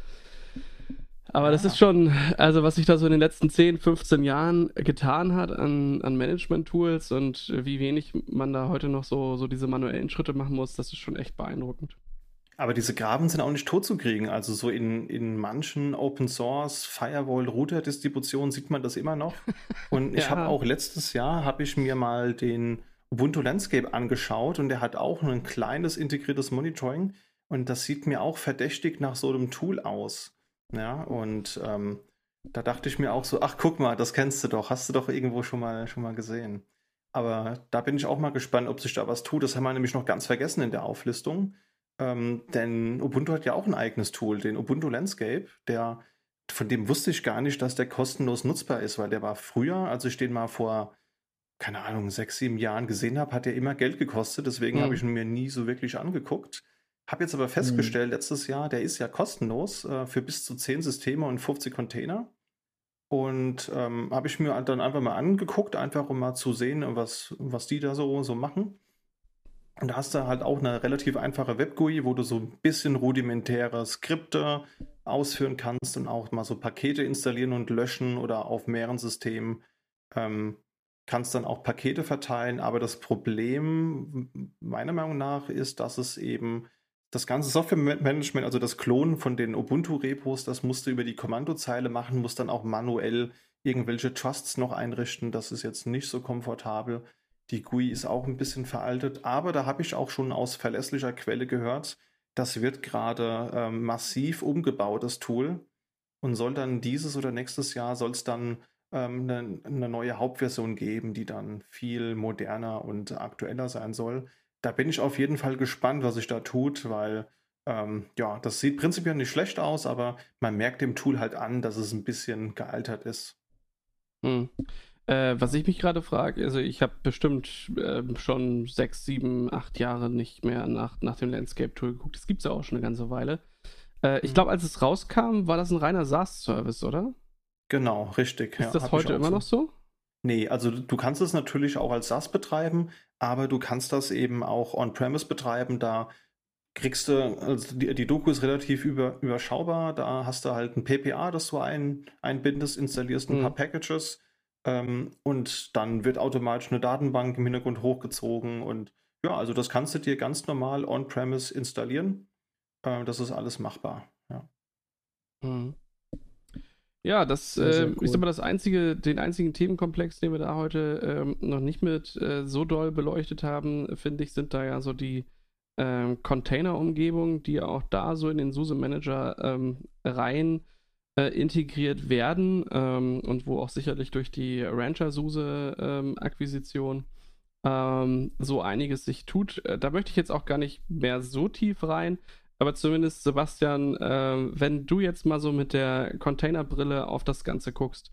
Aber das ist schon, also was sich da so in den letzten 10, 15 Jahren getan hat an, an Management-Tools und wie wenig man da heute noch so, so diese manuellen Schritte machen muss, das ist schon echt beeindruckend. Aber diese Graben sind auch nicht tot zu kriegen. Also so in, in manchen Open Source Firewall Router Distributionen sieht man das immer noch. Und ich ja. habe auch letztes Jahr habe ich mir mal den Ubuntu Landscape angeschaut und der hat auch ein kleines integriertes Monitoring und das sieht mir auch verdächtig nach so einem Tool aus. Ja, und ähm, da dachte ich mir auch so, ach guck mal, das kennst du doch, hast du doch irgendwo schon mal, schon mal gesehen. Aber da bin ich auch mal gespannt, ob sich da was tut. Das haben wir nämlich noch ganz vergessen in der Auflistung. Ähm, denn Ubuntu hat ja auch ein eigenes Tool, den Ubuntu Landscape, der, von dem wusste ich gar nicht, dass der kostenlos nutzbar ist, weil der war früher, als ich den mal vor, keine Ahnung, sechs, sieben Jahren gesehen habe, hat der immer Geld gekostet. Deswegen mhm. habe ich ihn mir nie so wirklich angeguckt. Habe jetzt aber festgestellt, mhm. letztes Jahr, der ist ja kostenlos äh, für bis zu 10 Systeme und 50 Container. Und ähm, habe ich mir dann einfach mal angeguckt, einfach um mal zu sehen, was, was die da so, so machen. Und da hast du halt auch eine relativ einfache Web-GUI, wo du so ein bisschen rudimentäre Skripte ausführen kannst und auch mal so Pakete installieren und löschen oder auf mehreren Systemen. Ähm, kannst dann auch Pakete verteilen, aber das Problem meiner Meinung nach ist, dass es eben das ganze Software-Management, also das Klonen von den Ubuntu-Repos, das musst du über die Kommandozeile machen, musst dann auch manuell irgendwelche Trusts noch einrichten. Das ist jetzt nicht so komfortabel. Die GUI ist auch ein bisschen veraltet, aber da habe ich auch schon aus verlässlicher Quelle gehört, das wird gerade ähm, massiv umgebaut, das Tool. Und soll dann dieses oder nächstes Jahr soll es dann ähm, eine, eine neue Hauptversion geben, die dann viel moderner und aktueller sein soll. Da bin ich auf jeden Fall gespannt, was sich da tut, weil ähm, ja, das sieht prinzipiell nicht schlecht aus, aber man merkt dem Tool halt an, dass es ein bisschen gealtert ist. Hm. Äh, was ich mich gerade frage, also ich habe bestimmt äh, schon sechs, sieben, acht Jahre nicht mehr nach, nach dem Landscape-Tool geguckt. Das gibt es ja auch schon eine ganze Weile. Äh, ich mhm. glaube, als es rauskam, war das ein reiner SaaS-Service, oder? Genau, richtig. Ist ja, das heute immer so. noch so? Nee, also du kannst es natürlich auch als SaaS betreiben, aber du kannst das eben auch on-premise betreiben. Da kriegst du, also die, die Doku ist relativ über, überschaubar. Da hast du halt ein PPA, das du ein, einbindest, installierst ein mhm. paar Packages ähm, und dann wird automatisch eine Datenbank im Hintergrund hochgezogen. Und ja, also das kannst du dir ganz normal on-premise installieren. Äh, das ist alles machbar. Ja. Mhm. Ja, das äh, cool. ist aber das einzige, den einzigen Themenkomplex, den wir da heute ähm, noch nicht mit äh, so doll beleuchtet haben, finde ich, sind da ja so die ähm, Container-Umgebungen, die auch da so in den SUSE Manager ähm, rein äh, integriert werden ähm, und wo auch sicherlich durch die Rancher-SUSE-Akquisition ähm, so einiges sich tut. Äh, da möchte ich jetzt auch gar nicht mehr so tief rein. Aber zumindest, Sebastian, äh, wenn du jetzt mal so mit der Containerbrille auf das Ganze guckst,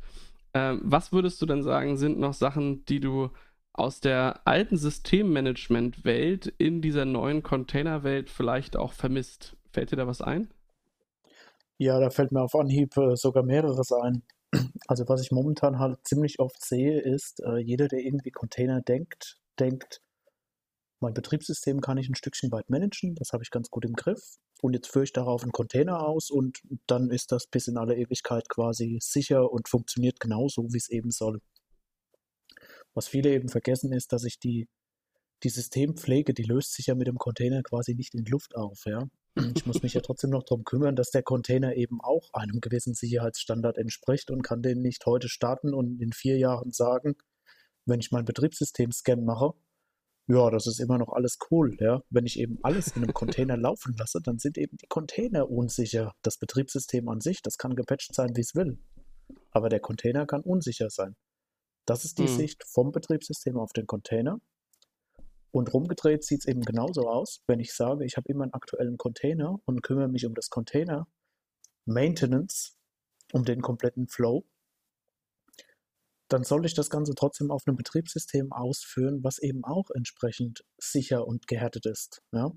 äh, was würdest du denn sagen, sind noch Sachen, die du aus der alten Systemmanagement-Welt in dieser neuen Container-Welt vielleicht auch vermisst? Fällt dir da was ein? Ja, da fällt mir auf Anhieb äh, sogar mehreres ein. Also was ich momentan halt ziemlich oft sehe, ist, äh, jeder, der irgendwie Container denkt, denkt, mein Betriebssystem kann ich ein Stückchen weit managen, das habe ich ganz gut im Griff. Und jetzt führe ich darauf einen Container aus und dann ist das bis in alle Ewigkeit quasi sicher und funktioniert genauso, wie es eben soll. Was viele eben vergessen ist, dass ich die, die Systempflege, die löst sich ja mit dem Container quasi nicht in Luft auf. Ja? Ich muss mich ja trotzdem noch darum kümmern, dass der Container eben auch einem gewissen Sicherheitsstandard entspricht und kann den nicht heute starten und in vier Jahren sagen, wenn ich mein Betriebssystem-Scan mache, ja, das ist immer noch alles cool, ja. Wenn ich eben alles in einem Container laufen lasse, dann sind eben die Container unsicher. Das Betriebssystem an sich, das kann gepatcht sein, wie es will. Aber der Container kann unsicher sein. Das ist die hm. Sicht vom Betriebssystem auf den Container. Und rumgedreht sieht es eben genauso aus, wenn ich sage, ich habe immer einen aktuellen Container und kümmere mich um das Container Maintenance, um den kompletten Flow, dann soll ich das Ganze trotzdem auf einem Betriebssystem ausführen, was eben auch entsprechend sicher und gehärtet ist. Ja?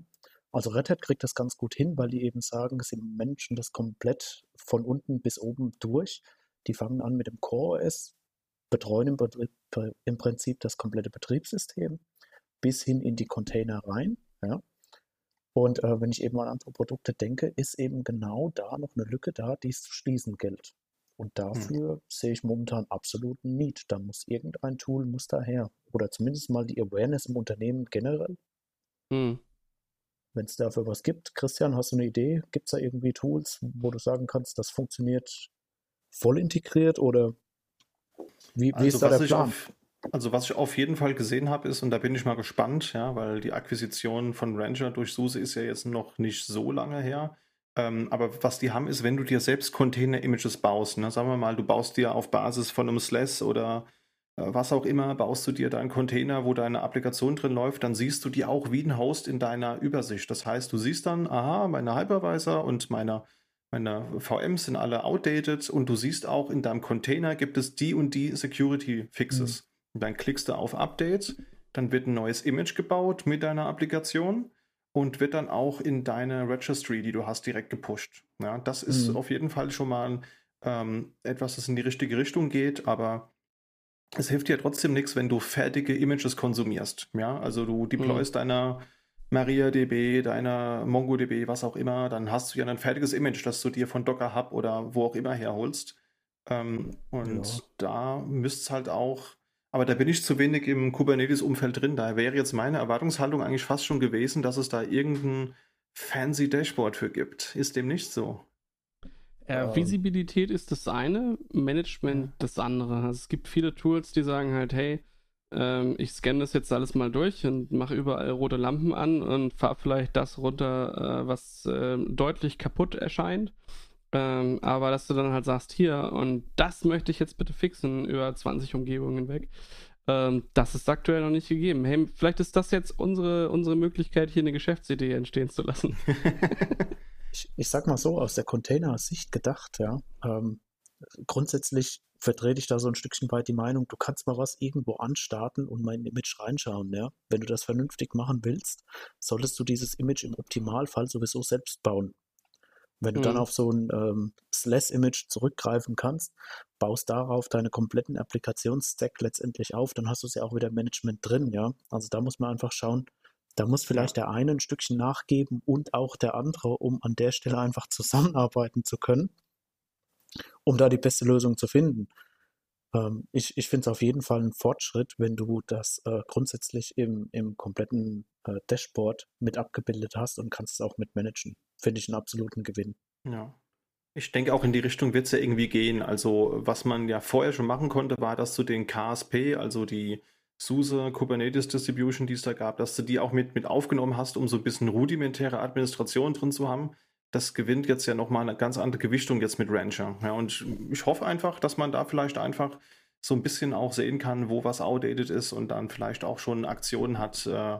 Also Red Hat kriegt das ganz gut hin, weil die eben sagen, sie managen das komplett von unten bis oben durch. Die fangen an mit dem Core OS, betreuen im, Betrieb, im Prinzip das komplette Betriebssystem bis hin in die Container rein. Ja? Und äh, wenn ich eben an andere Produkte denke, ist eben genau da noch eine Lücke da, die es zu schließen gilt. Und hm. dafür hm. sehe ich momentan absoluten Need. Da muss irgendein Tool muss daher. Oder zumindest mal die Awareness im Unternehmen generell. Hm. Wenn es dafür was gibt. Christian, hast du eine Idee? Gibt es da irgendwie Tools, wo du sagen kannst, das funktioniert voll integriert oder wie, wie also ist da der Plan? Auf, also was ich auf jeden Fall gesehen habe ist, und da bin ich mal gespannt, ja, weil die Akquisition von Ranger durch SUSE ist ja jetzt noch nicht so lange her. Ähm, aber was die haben, ist, wenn du dir selbst Container-Images baust, ne, sagen wir mal, du baust dir auf Basis von einem SLES oder äh, was auch immer, baust du dir deinen Container, wo deine Applikation drin läuft, dann siehst du die auch wie ein Host in deiner Übersicht. Das heißt, du siehst dann, aha, meine Hypervisor und meine, meine VMs sind alle outdated und du siehst auch, in deinem Container gibt es die und die Security Fixes. Mhm. Und dann klickst du auf Update, dann wird ein neues Image gebaut mit deiner Applikation und wird dann auch in deine Registry, die du hast, direkt gepusht. Ja, das ist mhm. auf jeden Fall schon mal ähm, etwas, das in die richtige Richtung geht, aber es hilft dir trotzdem nichts, wenn du fertige Images konsumierst. Ja, also du deployst mhm. deiner MariaDB, deiner MongoDB, was auch immer, dann hast du ja ein fertiges Image, das du dir von Docker Hub oder wo auch immer herholst. Ähm, und ja. da müsst es halt auch aber da bin ich zu wenig im Kubernetes-Umfeld drin. Da wäre jetzt meine Erwartungshaltung eigentlich fast schon gewesen, dass es da irgendein fancy Dashboard für gibt. Ist dem nicht so? Äh, ähm. Visibilität ist das eine, Management das andere. Also es gibt viele Tools, die sagen halt, hey, ähm, ich scanne das jetzt alles mal durch und mache überall rote Lampen an und fahre vielleicht das runter, äh, was äh, deutlich kaputt erscheint. Ähm, aber dass du dann halt sagst, hier, und das möchte ich jetzt bitte fixen über 20 Umgebungen hinweg, ähm, das ist aktuell noch nicht gegeben. Hey, vielleicht ist das jetzt unsere, unsere Möglichkeit, hier eine Geschäftsidee entstehen zu lassen. ich, ich sag mal so, aus der Container-Sicht gedacht, ja. Ähm, grundsätzlich vertrete ich da so ein Stückchen weit die Meinung, du kannst mal was irgendwo anstarten und mal in ein Image reinschauen, ja. Wenn du das vernünftig machen willst, solltest du dieses Image im Optimalfall sowieso selbst bauen. Wenn du mhm. dann auf so ein ähm, SLES-Image zurückgreifen kannst, baust darauf deine kompletten Applikationsstack letztendlich auf, dann hast du es ja auch wieder im Management drin, ja. Also da muss man einfach schauen, da muss vielleicht ja. der eine ein Stückchen nachgeben und auch der andere, um an der Stelle einfach zusammenarbeiten zu können, um da die beste Lösung zu finden. Ähm, ich ich finde es auf jeden Fall ein Fortschritt, wenn du das äh, grundsätzlich im, im kompletten äh, Dashboard mit abgebildet hast und kannst es auch mit managen. Finde ich einen absoluten Gewinn. Ja. Ich denke, auch in die Richtung wird es ja irgendwie gehen. Also, was man ja vorher schon machen konnte, war, dass du den KSP, also die SUSE Kubernetes Distribution, die es da gab, dass du die auch mit, mit aufgenommen hast, um so ein bisschen rudimentäre Administration drin zu haben. Das gewinnt jetzt ja nochmal eine ganz andere Gewichtung jetzt mit Rancher. Ja, und ich hoffe einfach, dass man da vielleicht einfach so ein bisschen auch sehen kann, wo was outdated ist und dann vielleicht auch schon Aktionen hat, äh,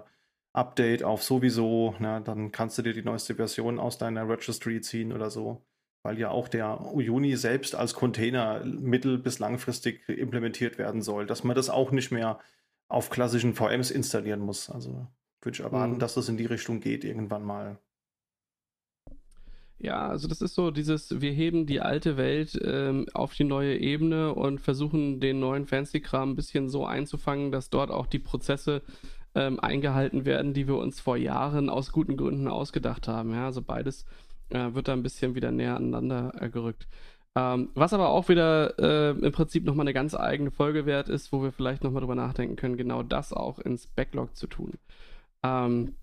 Update auf sowieso, na, dann kannst du dir die neueste Version aus deiner Registry ziehen oder so weil ja auch der Uni selbst als Container mittel- bis langfristig implementiert werden soll, dass man das auch nicht mehr auf klassischen VMs installieren muss. Also würde ich erwarten, mhm. dass das in die Richtung geht irgendwann mal. Ja, also das ist so dieses, wir heben die alte Welt ähm, auf die neue Ebene und versuchen den neuen Fancy-Kram ein bisschen so einzufangen, dass dort auch die Prozesse ähm, eingehalten werden, die wir uns vor Jahren aus guten Gründen ausgedacht haben. Ja, also beides äh, wird da ein bisschen wieder näher aneinander äh, gerückt. Ähm, was aber auch wieder äh, im Prinzip nochmal eine ganz eigene Folge wert ist, wo wir vielleicht nochmal drüber nachdenken können, genau das auch ins Backlog zu tun. Ähm,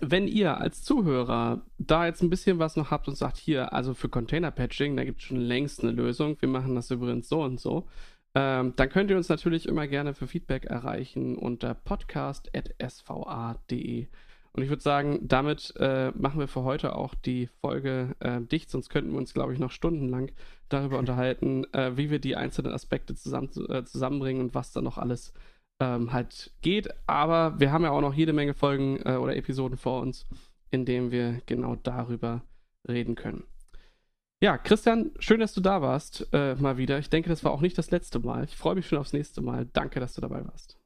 wenn ihr als Zuhörer da jetzt ein bisschen was noch habt und sagt, hier, also für Container-Patching, da gibt es schon längst eine Lösung, wir machen das übrigens so und so, ähm, dann könnt ihr uns natürlich immer gerne für Feedback erreichen unter podcast.sva.de. Und ich würde sagen, damit äh, machen wir für heute auch die Folge äh, dicht, sonst könnten wir uns, glaube ich, noch stundenlang darüber unterhalten, äh, wie wir die einzelnen Aspekte zusammen, äh, zusammenbringen und was da noch alles ähm, halt geht. Aber wir haben ja auch noch jede Menge Folgen äh, oder Episoden vor uns, in denen wir genau darüber reden können. Ja, Christian, schön, dass du da warst, äh, mal wieder. Ich denke, das war auch nicht das letzte Mal. Ich freue mich schon aufs nächste Mal. Danke, dass du dabei warst.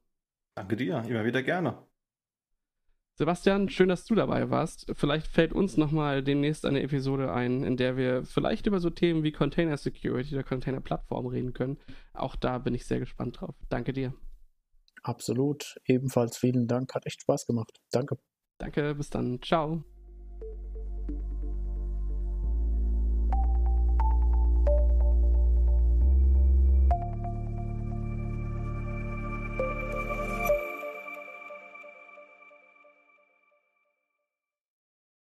Danke dir, immer wieder gerne. Sebastian, schön, dass du dabei warst. Vielleicht fällt uns nochmal demnächst eine Episode ein, in der wir vielleicht über so Themen wie Container Security oder Container Plattform reden können. Auch da bin ich sehr gespannt drauf. Danke dir. Absolut. Ebenfalls vielen Dank. Hat echt Spaß gemacht. Danke. Danke, bis dann. Ciao.